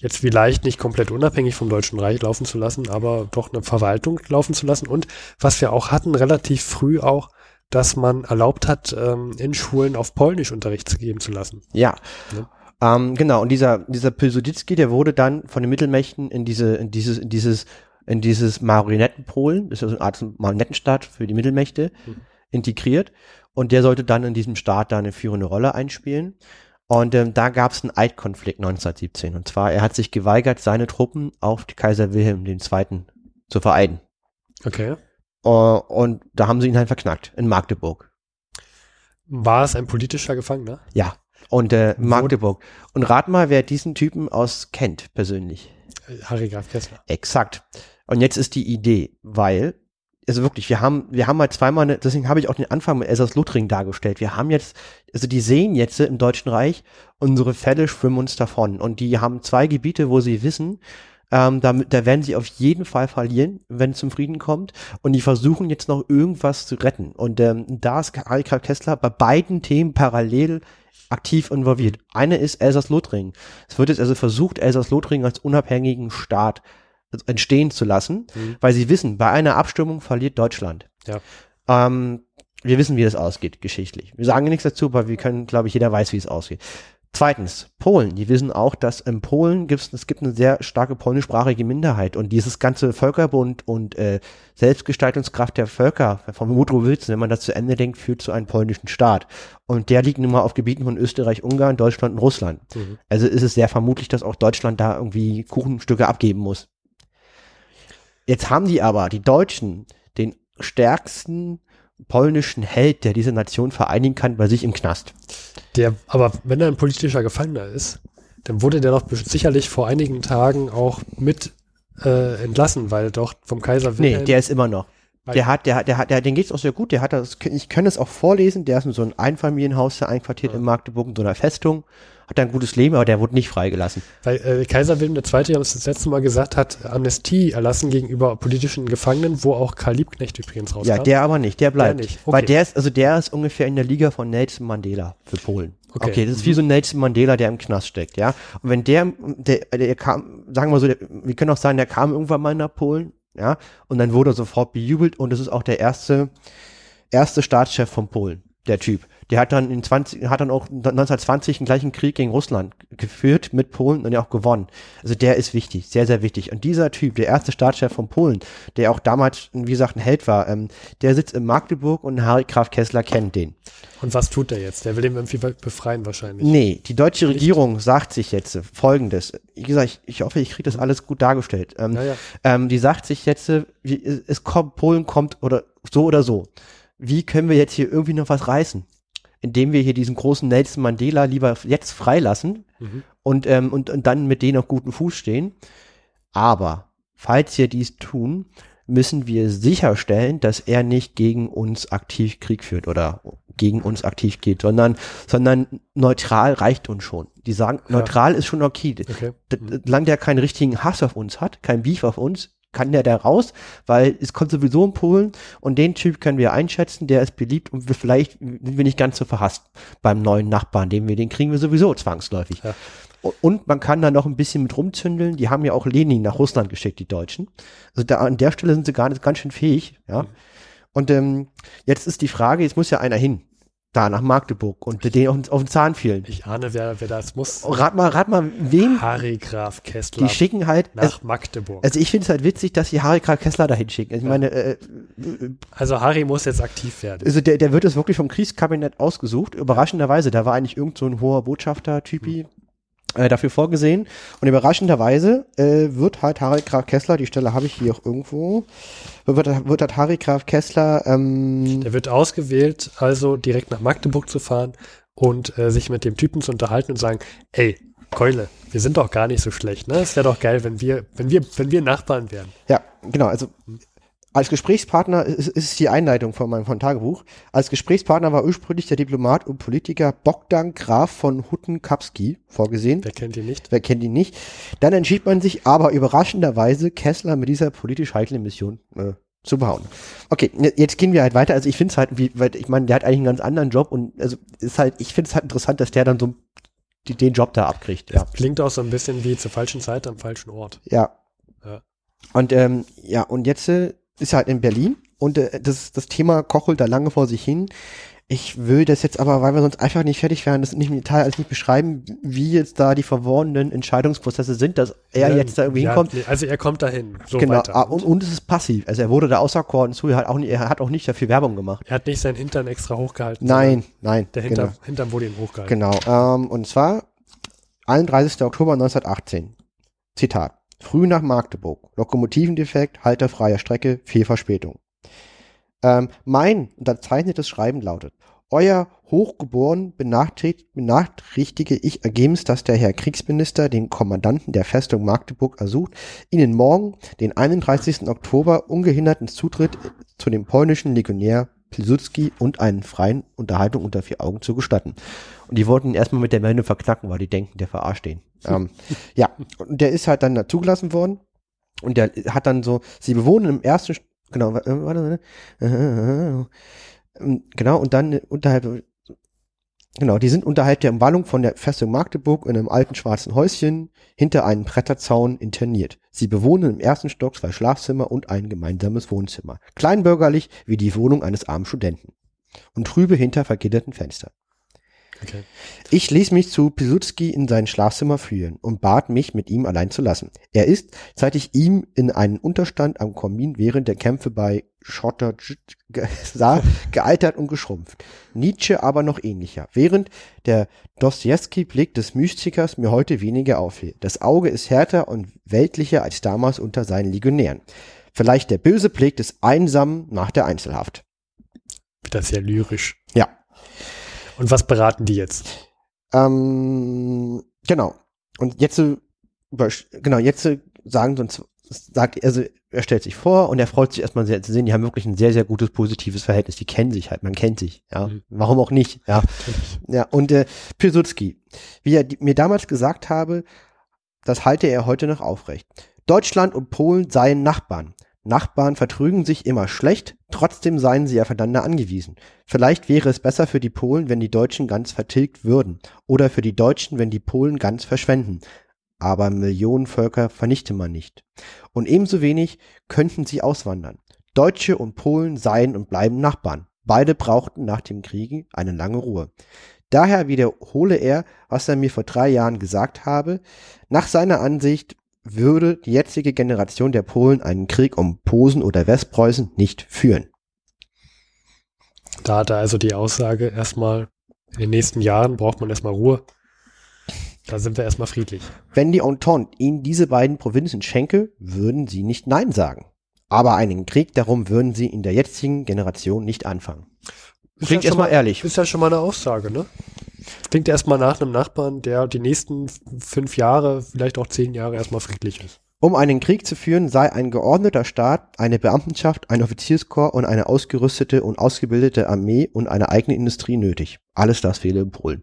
jetzt vielleicht nicht komplett unabhängig vom Deutschen Reich laufen zu lassen, aber doch eine Verwaltung laufen zu lassen. Und was wir auch hatten, relativ früh auch, dass man erlaubt hat, ähm, in Schulen auf Polnisch Unterricht zu geben zu lassen. Ja. Ja. Ähm, genau, und dieser, dieser Pilsudicki, der wurde dann von den Mittelmächten in diese, in dieses, in dieses, in dieses Marionettenpolen, das ist also eine Art Marionettenstaat für die Mittelmächte, Mhm. integriert. Und der sollte dann in diesem Staat da eine führende Rolle einspielen. Und ähm, da gab es einen Eidkonflikt 1917. Und zwar, er hat sich geweigert, seine Truppen auf Kaiser Wilhelm II. zu vereiden. Okay. Äh, und da haben sie ihn halt verknackt, in Magdeburg. War es ein politischer Gefangener? Ja. Und äh, Magdeburg. Und rat mal, wer diesen Typen aus kennt, persönlich. Äh, Harry Graf Kessler. Exakt. Und jetzt ist die Idee, weil, also wirklich, wir haben, wir haben halt zweimal, eine, deswegen habe ich auch den Anfang mit Elsass-Lothringen dargestellt. Wir haben jetzt, also die sehen jetzt im Deutschen Reich, unsere Fälle schwimmen uns davon. Und die haben zwei Gebiete, wo sie wissen, ähm, damit, da werden sie auf jeden Fall verlieren, wenn es zum Frieden kommt. Und die versuchen jetzt noch irgendwas zu retten. Und ähm, da ist Karl Kessler bei beiden Themen parallel aktiv involviert. Eine ist Elsass-Lothringen. Es wird jetzt also versucht, Elsass-Lothringen als unabhängigen Staat entstehen zu lassen, Mhm. weil sie wissen, bei einer Abstimmung verliert Deutschland. Ja. Ähm, wir wissen, wie das ausgeht, geschichtlich. Wir sagen nichts dazu, aber wir können, glaube ich, jeder weiß, wie es ausgeht. Zweitens, Polen. Die wissen auch, dass in Polen gibt's, es gibt eine sehr starke polnischsprachige Minderheit und dieses ganze Völkerbund und äh, Selbstgestaltungskraft der Völker vom Woodrow Wilson, wenn man das zu Ende denkt, führt zu einem polnischen Staat. Und der liegt nun mal auf Gebieten von Österreich, Ungarn, Deutschland und Russland. Mhm. Also ist es sehr vermutlich, dass auch Deutschland da irgendwie Kuchenstücke abgeben muss. Jetzt haben die aber, die Deutschen, den stärksten polnischen Held, der diese Nation vereinigen kann, bei sich im Knast. Der, aber wenn er ein politischer Gefangener ist, dann wurde der doch sicherlich vor einigen Tagen auch mit äh, entlassen, weil doch vom Kaiser Nee, Wilhelm. der ist immer noch. Der hat, der hat, der hat, der, den geht's auch sehr gut. Der hat das, ich kann es auch vorlesen. Der ist in so einem Einfamilienhaus da einquartiert Ja. in Magdeburg in so einer Festung. Hat ein gutes Leben, aber der wurde nicht freigelassen. Weil äh, Kaiser Wilhelm II. ja das, das letzte Mal gesagt hat, Amnestie erlassen gegenüber politischen Gefangenen, wo auch Karl Liebknecht übrigens rauskam. Ja, der aber nicht. Der bleibt. nicht. Weil Okay. der ist, also der ist ungefähr in der Liga von Nelson Mandela für Polen. Okay. Okay, das ist wie so ein Nelson Mandela, der im Knast steckt, ja. Und wenn der, der, der kam, sagen wir so, der, wir können auch sagen, der kam irgendwann mal nach Polen, ja, und dann wurde er sofort bejubelt und das ist auch der erste, erste Staatschef von Polen, der Typ. Der hat dann in 20, hat dann auch 1920 den gleichen Krieg gegen Russland geführt mit Polen und ja auch gewonnen. Also der ist wichtig, sehr, sehr wichtig. Und dieser Typ, der erste Staatschef von Polen, der auch damals, wie gesagt, ein Held war, ähm, der sitzt in Magdeburg und Harry Graf Kessler kennt den. Und was tut der jetzt? Der will ihn irgendwie be- befreien wahrscheinlich. Nee, die deutsche Regierung sagt sich jetzt folgendes. Wie gesagt, ich, ich hoffe, ich kriege das alles gut dargestellt. Ähm, Ja, ja. ähm, die sagt sich jetzt, es kommt, Polen kommt oder so oder so. Wie können wir jetzt hier irgendwie noch was reißen? Indem wir hier diesen großen Nelson Mandela lieber jetzt freilassen Mhm. und, ähm, und, und dann mit denen auf guten Fuß stehen. Aber falls wir dies tun, müssen wir sicherstellen, dass er nicht gegen uns aktiv Krieg führt oder gegen uns aktiv geht, sondern, sondern neutral reicht uns schon. Die sagen, Ja. neutral ist schon okay. Okay. D- Solange der keinen richtigen Hass auf uns hat, kein Beef auf uns, kann der da raus, weil es kommt sowieso in Polen und den Typ können wir einschätzen, der ist beliebt und wir vielleicht sind wir nicht ganz so verhasst beim neuen Nachbarn, den wir, den kriegen wir sowieso zwangsläufig. Ja. Und man kann da noch ein bisschen mit rumzündeln. Die haben ja auch Lenin nach Russland geschickt, die Deutschen. Also da an der Stelle sind sie gar nicht ganz schön fähig, ja. Und ähm, jetzt ist die Frage, jetzt muss ja einer hin, da nach Magdeburg und den auf, den- auf den Zahn fielen. Ich ahne, wer, wer das muss. Rat mal, rat mal, wem Harry Graf Kessler die schicken halt. nach Magdeburg. Also ich finde es halt witzig, dass die Harry Graf Kessler dahin schicken. Ich meine, äh, Also Harry muss jetzt aktiv werden. also der, der wird es wirklich vom Kriegskabinett ausgesucht. Überraschenderweise, da war eigentlich irgend so ein hoher Botschafter-Typi äh, dafür vorgesehen. Und überraschenderweise äh, wird halt Harry Graf Kessler, die Stelle habe ich hier auch irgendwo, wird, wird halt Harry Graf Kessler, ähm, Der wird ausgewählt, also direkt nach Magdeburg zu fahren und äh, sich mit dem Typen zu unterhalten und sagen, ey, Keule, wir sind doch gar nicht so schlecht, ne? Es wäre doch geil, wenn wir, wenn wir, wenn wir Nachbarn wären. Ja, genau. Also als Gesprächspartner ist, ist die Einleitung von meinem von Tagebuch. Als Gesprächspartner war ursprünglich der Diplomat und Politiker Bogdan Graf von Hutten-Kapski vorgesehen. Wer kennt ihn nicht? Wer kennt ihn nicht? Dann entschied man sich aber überraschenderweise, Kessler mit dieser politisch heiklen Mission äh, zu behauen. Okay, je- jetzt gehen wir halt weiter. Also ich finde es halt, wie, weil ich meine, der hat eigentlich einen ganz anderen Job und also ist halt, ich finde es halt interessant, dass der dann so die, den Job da abkriegt. Ja. Klingt auch so ein bisschen wie zur falschen Zeit am falschen Ort. Ja. Ja. Und ähm, ja, und jetzt äh, ist halt in Berlin und äh, das, das Thema kochelt da lange vor sich hin. Ich will das jetzt aber, weil wir sonst einfach nicht fertig wären, das nicht im Detail alles nicht beschreiben, wie jetzt da die verworrenen Entscheidungsprozesse sind, dass er Ja, jetzt da irgendwie ja, hinkommt. Also er kommt dahin. So genau, weiter. ah, und, und es ist passiv. Also er wurde da auserkoren zu, er hat auch nicht, er hat auch nicht dafür Werbung gemacht. er hat nicht seinen Hintern extra hochgehalten. Nein, nein. Der genau. Hintern, Hintern wurde ihm hochgehalten. Genau. Ähm, und zwar 31. Oktober 1918. Zitat. Früh nach Magdeburg. Lokomotivendefekt, halterfreie Strecke, viel Verspätung. Ähm, mein unterzeichnetes Schreiben lautet. Euer hochgeboren benachrichtige ich ergebens, dass der Herr Kriegsminister den Kommandanten der Festung Magdeburg ersucht, Ihnen morgen, den 31. Oktober, ungehinderten Zutritt zu dem polnischen Legionär Pilsudski und einen freien Unterhaltung unter vier Augen zu gestatten. Und die wollten ihn erstmal mit der Meldung verknacken, weil die denken, der verarscht den. (laughs) ähm, ja, und der ist halt dann da zugelassen worden und der hat dann so, sie bewohnen im ersten, St- genau, äh, warte, warte, äh, äh, äh, äh, genau, und dann unterhalb, Genau, die sind unterhalb der Umwallung von der Festung Magdeburg in einem alten schwarzen Häuschen hinter einem Bretterzaun interniert. Sie bewohnen im ersten Stock zwei Schlafzimmer und ein gemeinsames Wohnzimmer. Kleinbürgerlich wie die Wohnung eines armen Studenten. Und trübe hinter vergitterten Fenstern. Okay. Ich ließ mich zu Pilsudski in sein Schlafzimmer führen und bat mich, mit ihm allein zu lassen. Er ist, seit ich ihm in einen Unterstand am Kamin während der Kämpfe bei Schotter (laughs) sah, (laughs) gealtert und geschrumpft. Nietzsche aber noch ähnlicher. Während der Dostoevsky-Blick des Mystikers mir heute weniger auffiel. Das Auge ist härter und weltlicher als damals unter seinen Legionären. Vielleicht der böse Blick des Einsamen nach der Einzelhaft. Wieder sehr lyrisch. Ja. Und was beraten die jetzt? Ähm, genau. Und jetzt, äh, genau, jetzt äh, sagen sie uns, sagt, also er stellt sich vor und er freut sich erstmal sehr zu sehen, die haben wirklich ein sehr, sehr gutes, positives Verhältnis. Die kennen sich halt, man kennt sich, ja. Mhm. Warum auch nicht, ja. Ja, und äh, Pilsudski, wie er mir damals gesagt habe, das halte er heute noch aufrecht. Deutschland und Polen seien Nachbarn. Nachbarn vertrügen sich immer schlecht, trotzdem seien sie aufeinander angewiesen. Vielleicht wäre es besser für die Polen, wenn die Deutschen ganz vertilgt würden, oder für die Deutschen, wenn die Polen ganz verschwenden. Aber Millionen Völker vernichte man nicht. Und ebenso wenig könnten sie auswandern. Deutsche und Polen seien und bleiben Nachbarn. Beide brauchten nach dem Kriege eine lange Ruhe. Daher wiederhole er, was er mir vor drei Jahren gesagt habe. Nach seiner Ansicht würde die jetzige Generation der Polen einen Krieg um Posen oder Westpreußen nicht führen. Da hat er also die Aussage erstmal, in den nächsten Jahren braucht man erstmal Ruhe. Da sind wir erstmal friedlich. Wenn die Entente ihnen diese beiden Provinzen schenke, würden sie nicht Nein sagen. Aber einen Krieg darum würden sie in der jetzigen Generation nicht anfangen. Klingt erstmal mal- ehrlich. Ist ja schon mal eine Aussage, ne? Klingt erstmal nach einem Nachbarn, der die nächsten fünf Jahre, vielleicht auch zehn Jahre erstmal friedlich ist. Um einen Krieg zu führen, sei ein geordneter Staat, eine Beamtenschaft, ein Offizierskorps und eine ausgerüstete und ausgebildete Armee und eine eigene Industrie nötig. Alles das fehle in Polen.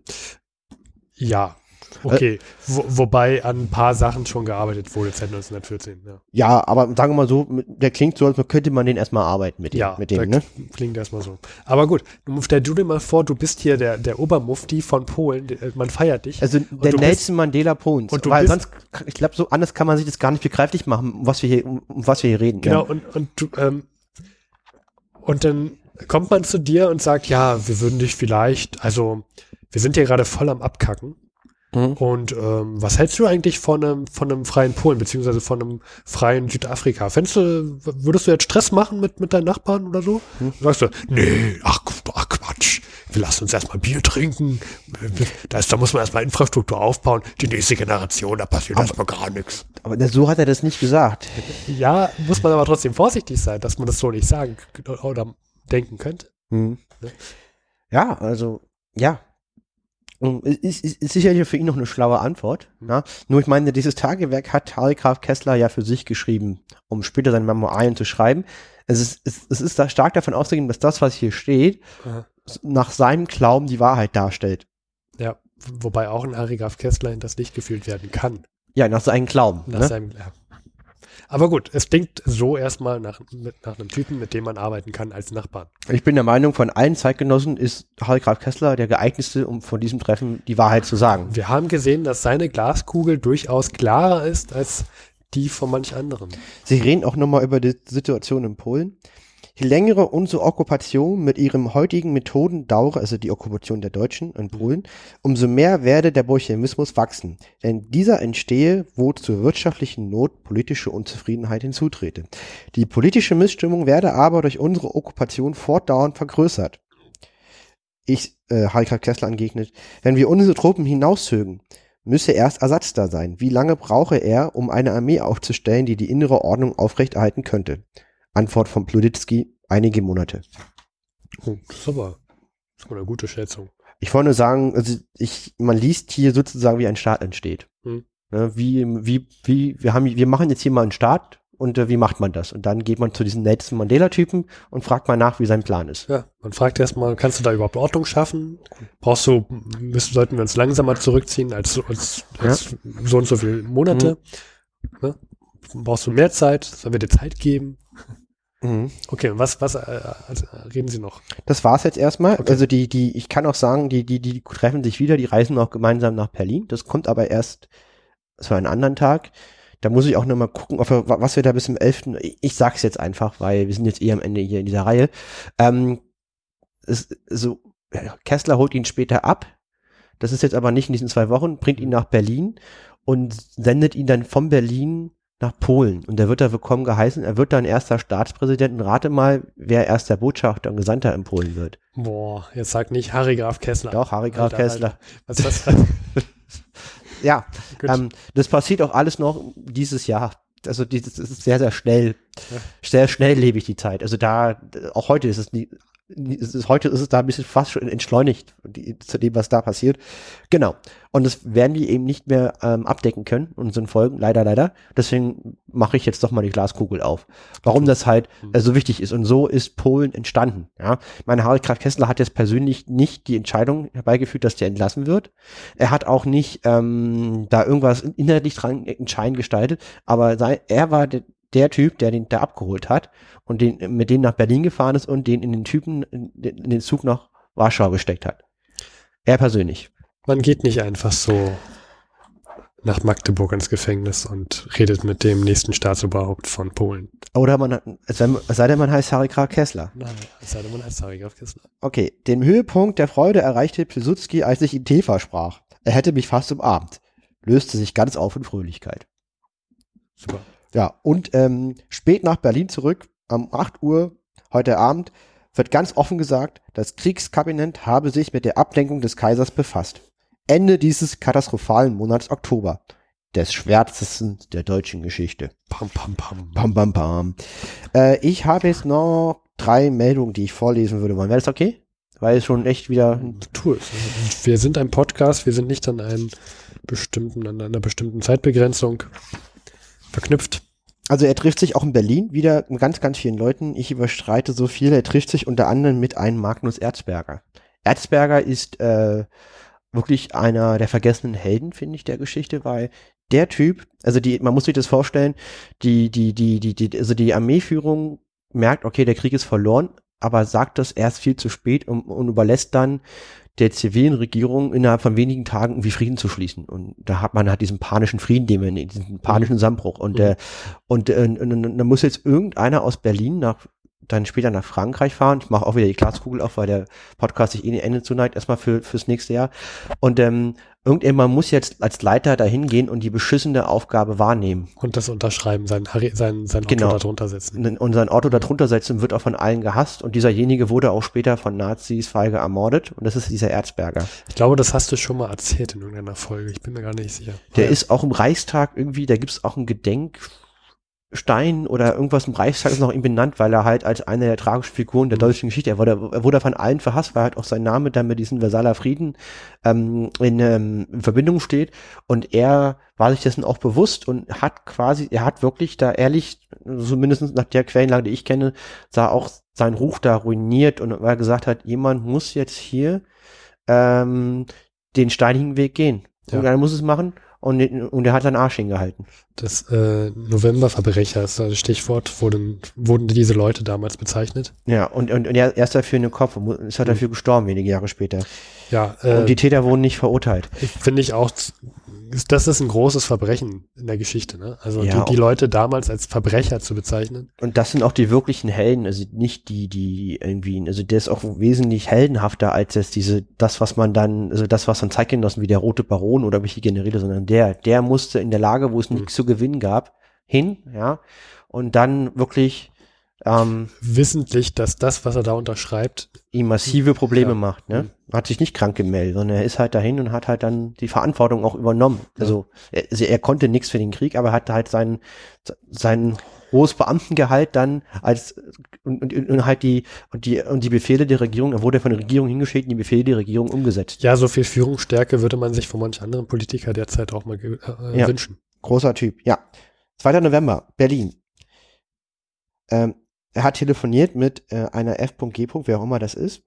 Ja, okay. Wo, wobei an ein paar Sachen schon gearbeitet wurde seit 1914. Ja, Ja, aber sagen wir mal so, der klingt so, als könnte man den erstmal arbeiten mit dem. ja mit dem ne? klingt erstmal so. Aber gut, stell du dir mal vor, du bist hier der, der Obermufti von Polen, der- man feiert dich. Also der Nelson Mandela Polens. und du Weil bist- sonst, ich glaube, so anders kann man sich das gar nicht begreiflich machen, um was wir hier, um, um was wir hier reden. Genau, Ja. und, und du, ähm, und dann kommt man zu dir und sagt, ja, wir würden dich vielleicht, also wir sind hier gerade voll am Abkacken. Mhm. Und ähm, was hältst du eigentlich von einem, von einem freien Polen, beziehungsweise von einem freien Südafrika? Fändest du, würdest du jetzt Stress machen mit, mit deinen Nachbarn oder so? Hm. Sagst du, nee, ach, ach Quatsch, wir lassen uns erstmal Bier trinken. Da, ist, da muss man erstmal Infrastruktur aufbauen. Die nächste Generation, da passiert erstmal gar nichts. Aber so hat er das nicht gesagt. Ja, muss man aber trotzdem vorsichtig sein, dass man das so nicht sagen oder denken könnte. Hm. Ne? Ja, also, ja. Es Ist, ist, ist sicherlich für ihn noch eine schlaue Antwort. Hm. Ja? Nur ich meine, dieses Tagewerk hat Harry Graf Kessler ja für sich geschrieben, um später seine Memoiren zu schreiben. Es ist, es, es ist da stark davon auszugehen, dass das, was hier steht, Aha. nach seinem Glauben die Wahrheit darstellt. Ja, wobei auch ein Harry Graf Kessler in das Licht geführt werden kann. Ja, nach seinem Glauben. Nach Ne? seinem, ja. Aber gut, es klingt so erstmal nach, mit, nach einem Typen, mit dem man arbeiten kann als Nachbarn. Ich bin der Meinung, von allen Zeitgenossen ist Harry Graf Kessler der geeignetste, um von diesem Treffen die Wahrheit zu sagen. Wir haben gesehen, dass seine Glaskugel durchaus klarer ist als die von manch anderen. Sie reden auch nochmal über die Situation in Polen. Je längere unsere Okkupation mit ihren heutigen Methoden dauere, also die Okkupation der Deutschen in Polen, umso mehr werde der Bolschewismus wachsen. Denn dieser entstehe, wo zur wirtschaftlichen Not politische Unzufriedenheit hinzutrete. Die politische Missstimmung werde aber durch unsere Okkupation fortdauernd vergrößert. Ich, äh, Heika Kessler entgegnet, wenn wir unsere Truppen hinauszögen, müsse erst Ersatz da sein. Wie lange brauche er, um eine Armee aufzustellen, die die innere Ordnung aufrechterhalten könnte? Antwort von Pluditsky, einige Monate. Oh, das ist aber, das ist aber eine gute Schätzung. Ich wollte nur sagen, also ich, man liest hier sozusagen, wie ein Staat entsteht. Hm. Ne, wie, wie, wie, wir haben, wir machen jetzt hier mal einen Staat und äh, wie macht man das? Und dann geht man zu diesem Nelson Mandela-Typen und fragt mal nach, wie sein Plan ist. Ja, man fragt erstmal, kannst du da überhaupt Ordnung schaffen? Brauchst du, müssen, sollten wir uns langsamer zurückziehen als, als, als so und so viele Monate? Ne? Brauchst du mehr Zeit? Sollen wir dir Zeit geben? Mhm. Okay, was, was äh, also, reden Sie noch? Das war's jetzt erstmal. Okay. Also die, die, ich kann auch sagen, die, die, die treffen sich wieder, die reisen auch gemeinsam nach Berlin. Das kommt aber erst zu einem anderen Tag. Da muss ich auch nochmal gucken, wir, was wir da bis zum 11. Ich, ich sag's jetzt einfach, weil wir sind jetzt eh am Ende hier in dieser Reihe. Ähm, es, so, Kessler holt ihn später ab. Das ist jetzt aber nicht in diesen zwei Wochen, bringt ihn nach Berlin und sendet ihn dann von Berlin nach Polen. Und da wird er willkommen geheißen. Er wird dann erster Staatspräsident. Und rate mal, wer erster Botschafter und Gesandter in Polen wird. Boah, jetzt sag nicht Harry Graf Kessler. Doch, Harry Graf Alter, Kessler. Alter. Was ist das? (laughs) Ja, ähm, das passiert auch alles noch dieses Jahr. Also die, das ist sehr, sehr schnell. Ja. Sehr schnelllebig die Zeit. Also da, auch heute ist es nie, ist, heute ist es da ein bisschen fast schon entschleunigt die, zu dem, was da passiert. Genau. Und das werden die eben nicht mehr ähm, abdecken können, unseren Folgen, leider, leider. Deswegen mache ich jetzt doch mal die Glaskugel auf. Warum das halt äh, so wichtig ist. Und so ist Polen entstanden. Ja, meine Harry Graf Kessler hat jetzt persönlich nicht die Entscheidung herbeigeführt, dass der entlassen wird. Er hat auch nicht ähm, da irgendwas inhaltlich dran entscheidend gestaltet, aber sei, er war de, der Typ, der den da abgeholt hat und den mit dem nach Berlin gefahren ist und den in den Typen in, den- Zug nach Warschau gesteckt hat. Er persönlich. Man geht nicht einfach so nach Magdeburg ins Gefängnis und redet mit dem nächsten Staatsoberhaupt von Polen. Oder man hat, es sei, denn, man heißt Harry Graf Kessler. Nein, es sei denn, man heißt Harry Graf Kessler. Okay, den Höhepunkt der Freude erreichte Pilsudski, als ich ihm Tee versprach. Er hätte mich fast umarmt. Löste sich ganz auf in Fröhlichkeit. Super. Ja, und ähm, spät nach Berlin zurück, um 8 Uhr heute Abend, wird ganz offen gesagt, das Kriegskabinett habe sich mit der Ablenkung des Kaisers befasst. Ende dieses katastrophalen Monats Oktober, des schwärzesten der deutschen Geschichte. Pam, pam, pam. Pam, pam, pam. Äh, ich habe jetzt noch drei Meldungen, die ich vorlesen würde wollen. Wäre das okay? Weil es schon echt wieder Tu es. Wir sind ein Podcast, wir sind nicht an einen bestimmten, an einer bestimmten Zeitbegrenzung verknüpft. Also er trifft sich auch in Berlin wieder mit ganz, ganz vielen Leuten. Ich überstreite so viel. Er trifft sich unter anderem mit einem Magnus Erzberger. Erzberger ist äh, wirklich einer der vergessenen Helden, finde ich, der Geschichte, weil der Typ, also die, man muss sich das vorstellen, die, die, die, die, die also die Armeeführung merkt, okay, der Krieg ist verloren, aber sagt das erst viel zu spät und, und überlässt dann der zivilen Regierung innerhalb von wenigen Tagen irgendwie Frieden zu schließen. Und da hat man halt diesen panischen Frieden, den nennen, diesen panischen Zusammenbruch. Und, Mhm. äh, und, äh, und, und, und da muss jetzt irgendeiner aus Berlin nach dann später nach Frankreich fahren. Ich mache auch wieder die Glaskugel auf, weil der Podcast sich eh den Ende zuneigt, erstmal für, fürs nächste Jahr. Und ähm, irgendjemand muss jetzt als Leiter dahin gehen und die beschissene Aufgabe wahrnehmen. Und das unterschreiben, sein, sein, sein Genau. Auto darunter setzen. Und sein Auto darunter setzen wird auch von allen gehasst. Und dieserjenige wurde auch später von Nazis feige ermordet. Und das ist dieser Erzberger. Ich glaube, das hast du schon mal erzählt in irgendeiner Folge. Ich bin mir gar nicht sicher. Der Ja. ist auch im Reichstag irgendwie, da gibt's auch einen Gedenkstein oder irgendwas im Reichstag ist noch ihm benannt, weil er halt als eine der tragischen Figuren der deutschen Geschichte, er wurde, er wurde von allen verhasst, weil halt auch sein Name dann mit diesem Versailler Frieden ähm, in, ähm, in Verbindung steht und er war sich dessen auch bewusst und hat quasi, er hat wirklich da ehrlich, zumindest nach der Quellenlage, die ich kenne, sah auch seinen Ruf da ruiniert und weil er gesagt hat, jemand muss jetzt hier ähm, den steinigen Weg gehen. Ja. Irgendeiner muss es machen und, und er hat seinen Arsch hingehalten. Das äh, Novemberverbrecher ist das Stichwort, wurden, wurden diese Leute damals bezeichnet. Ja, und, und, und er, ist dafür in den Kopf und ist halt dafür gestorben, wenige Jahre später. Ja, und äh, die Täter wurden nicht verurteilt. ich- finde ich auch, ist- das ist ein großes Verbrechen in der Geschichte. Ne? Also Ja, die, die Leute damals als Verbrecher zu bezeichnen. Und das sind auch die wirklichen Helden, also nicht die, die irgendwie, also der ist auch wesentlich heldenhafter als jetzt diese, das, was man dann, also das, was dann Zeitgenossen wie der Rote Baron oder welche Generäle, sondern der, der musste in der Lage, wo es Mhm. nichts zu gewinnen gab, hin, ja, und dann wirklich ähm, Wissentlich, dass das, was er da unterschreibt, ihm massive Probleme Ja. macht, ne? Hat sich nicht krank gemeldet, sondern er ist halt dahin und hat halt dann die Verantwortung auch übernommen. Also, er, also er konnte nichts für den Krieg, aber hat halt sein, sein hohes Beamtengehalt dann als und, und, und halt die und die und die Befehle der Regierung, er wurde von der Regierung hingeschickt und die Befehle der Regierung umgesetzt. ja, so viel Führungsstärke würde man sich von manch anderen Politiker derzeit auch mal ge- äh, Ja. wünschen. Großer Typ, ja. 2. November, Berlin. Ähm, er hat telefoniert mit äh, einer F.G. wer auch immer das ist.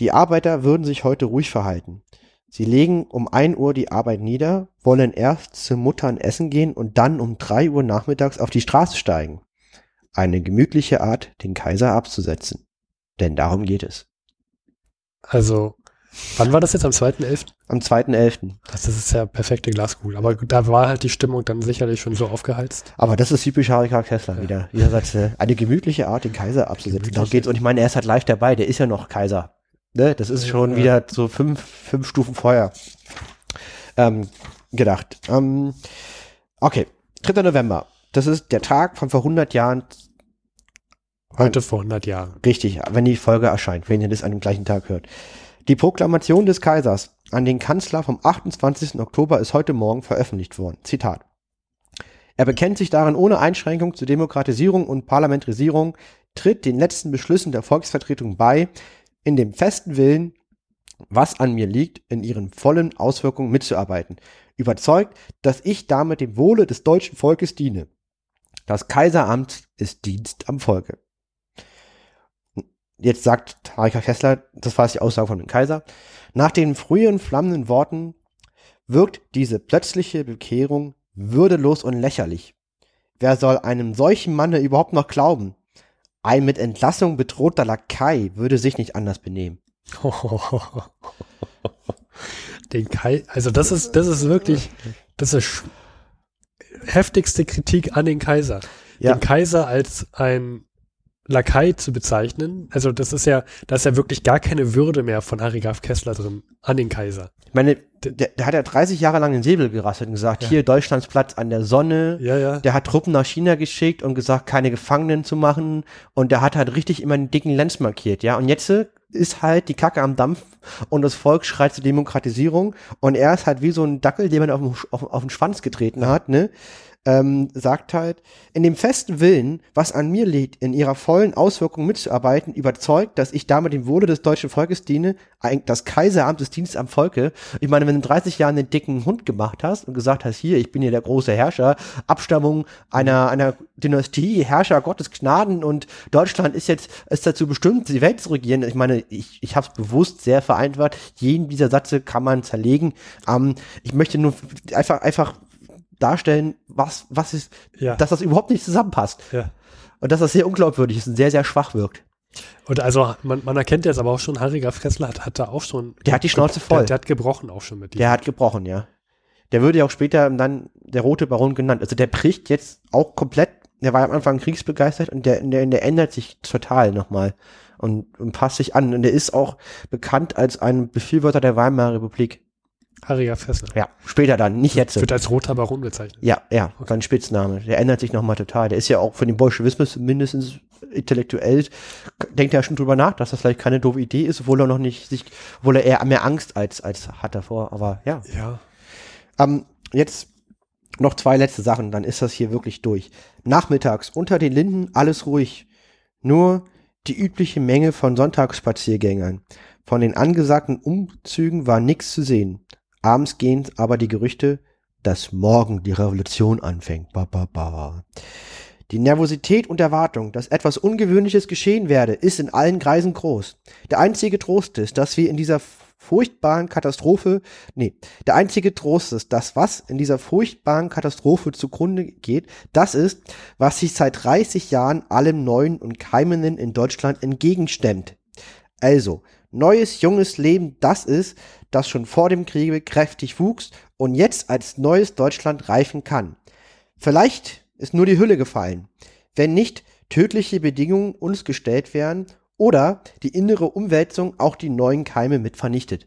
Die Arbeiter würden sich heute ruhig verhalten. Sie legen um 1 Uhr die Arbeit nieder, wollen erst zu Muttern essen gehen und dann um 3 Uhr nachmittags auf die Straße steigen. eine gemütliche Art, den Kaiser abzusetzen. Denn darum geht es. Also, wann war das jetzt? Am 2.11.? Am 2.11. Das ist ja perfekte Glaskugel. Aber da war halt die Stimmung dann sicherlich schon so aufgeheizt. Aber das ist typisch Harry. Kessler wieder. Dieser Satz, äh, eine gemütliche Art, den Kaiser abzusetzen. Darum geht's. Und ich meine, er ist halt live dabei. Der ist ja noch Kaiser. Ne? Das ist schon Ja. wieder so fünf, fünf Stufen vorher ähm, gedacht. Ähm, okay, 3. November. Das ist der Tag von vor 100 Jahren. Heute vor 100 Jahren. Richtig, wenn die Folge erscheint, wenn ihr das an dem gleichen Tag hört. Die Proklamation des Kaisers an den Kanzler vom 28. Oktober ist heute Morgen veröffentlicht worden. Zitat. Er bekennt sich darin ohne Einschränkung zur Demokratisierung und Parlamentarisierung, tritt den letzten Beschlüssen der Volksvertretung bei, in dem festen Willen, was an mir liegt, in ihren vollen Auswirkungen mitzuarbeiten. Überzeugt, dass ich damit dem Wohle des deutschen Volkes diene. Das Kaiseramt ist Dienst am Volke. Jetzt sagt Harika Kessler, das war die Aussage von dem Kaiser, nach den frühen flammenden Worten wirkt diese plötzliche Bekehrung würdelos und lächerlich. Wer soll einem solchen Manne überhaupt noch glauben? Ein mit Entlassung bedrohter Lakai würde sich nicht anders benehmen. (laughs) Den Kai, also das ist, das ist wirklich, das ist heftigste Kritik an den Kaiser. Ja. Den Kaiser als ein Lakai zu bezeichnen, also das ist ja, da ist ja wirklich gar keine Würde mehr von Harry Graf Kessler drin an den Kaiser. Ich meine, der, der hat ja 30 Jahre lang den Säbel gerasselt und gesagt, Ja. hier Deutschlands Platz an der Sonne. Ja, ja. Der hat Truppen nach China geschickt und gesagt, keine Gefangenen zu machen. Und der hat halt richtig immer einen dicken Lenz markiert, ja. Und jetzt ist halt die Kacke am Dampf und das Volk schreit zur Demokratisierung. Und er ist halt wie so ein Dackel, den man auf den, auf, auf den Schwanz getreten hat, ne? Ähm, sagt halt, in dem festen Willen, was an mir liegt, in ihrer vollen Auswirkung mitzuarbeiten, überzeugt, dass ich damit dem Wohle des deutschen Volkes diene, das Kaiseramt des Dienstes am Volke. Ich meine, wenn du in 30 Jahren den dicken Hund gemacht hast und gesagt hast, hier, ich bin hier der große Herrscher, Abstammung einer, einer Dynastie, Herrscher Gottes Gnaden und Deutschland ist jetzt, ist dazu bestimmt, die Welt zu regieren. Ich meine, ich, ich habe es bewusst sehr vereinfacht. Jeden dieser Sätze kann man zerlegen. Ähm, ich möchte nur einfach, einfach darstellen, was, was ist, Ja. dass das überhaupt nicht zusammenpasst. ja. Und dass das sehr unglaubwürdig ist und sehr, sehr schwach wirkt. Und also man, man erkennt jetzt aber auch schon, Harry Graf Kessler hat, hat da auch schon. Der hat die Schnauze voll. Der, der hat gebrochen auch schon mit Der hat gebrochen, ja. Der würde ja auch später dann der Rote Baron genannt. Also der bricht jetzt auch komplett, der war am Anfang kriegsbegeistert und der, der, der ändert sich total nochmal und, und passt sich an. Und der ist auch bekannt als ein Befürworter der Weimarer Republik. Harry Graf Kessler. Ja, später dann, nicht jetzt. Wird als roter Baron bezeichnet. Ja, ja, sein Spitzname. Der ändert sich nochmal total. Der ist ja auch für den Bolschewismus mindestens intellektuell, denkt er schon drüber nach, dass das vielleicht keine doofe Idee ist, obwohl er noch nicht sich, obwohl er eher mehr Angst als, als hat davor. Aber ja. Ja. Ähm, jetzt noch zwei letzte Sachen, dann ist das hier wirklich durch. Nachmittags unter den Linden alles ruhig. Nur die übliche Menge von Sonntagsspaziergängern. Von den angesagten Umzügen war nichts zu sehen. Abends gehen aber die Gerüchte, dass morgen die Revolution anfängt. Ba, ba, ba. Die Nervosität und Erwartung, dass etwas Ungewöhnliches geschehen werde, ist in allen Kreisen groß. Der einzige Trost ist, dass wir in dieser furchtbaren Katastrophe, nee, der einzige Trost ist, dass was in dieser furchtbaren Katastrophe zugrunde geht, das ist, was sich seit 30 Jahren allem Neuen und Keimenden in Deutschland entgegenstemmt. Also, neues, junges Leben, das ist, das schon vor dem Kriege kräftig wuchs und jetzt als neues Deutschland reifen kann. Vielleicht ist nur die Hülle gefallen, wenn nicht tödliche Bedingungen uns gestellt wären oder die innere Umwälzung auch die neuen Keime mit vernichtet.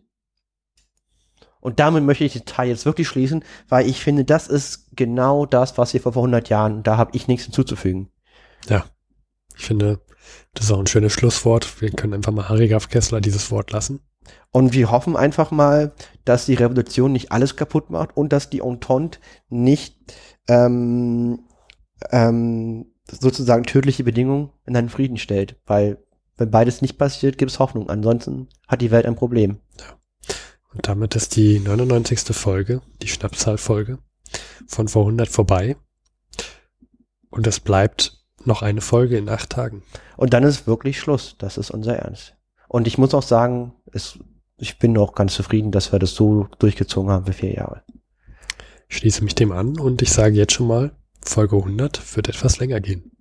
Und damit möchte ich den Teil jetzt wirklich schließen, weil ich finde, das ist genau das, was hier vor 100 Jahren, da habe ich nichts hinzuzufügen. Ja. Ich finde, das ist auch ein schönes Schlusswort. Wir können einfach mal Harry Graf Kessler dieses Wort lassen. Und wir hoffen einfach mal, dass die Revolution nicht alles kaputt macht und dass die Entente nicht ähm, ähm, sozusagen tödliche Bedingungen in einen Frieden stellt. Weil wenn beides nicht passiert, gibt es Hoffnung. Ansonsten hat die Welt ein Problem. Und damit ist die 99. Folge, die Schnapszahlfolge von vor 100 vorbei. Und es bleibt noch eine Folge in acht Tagen. Und dann ist wirklich Schluss. Das ist unser Ernst. Und ich muss auch sagen, es, ich bin auch ganz zufrieden, dass wir das so durchgezogen haben für vier Jahre. Ich schließe mich dem an und ich sage jetzt schon mal, Folge 100 wird etwas länger gehen.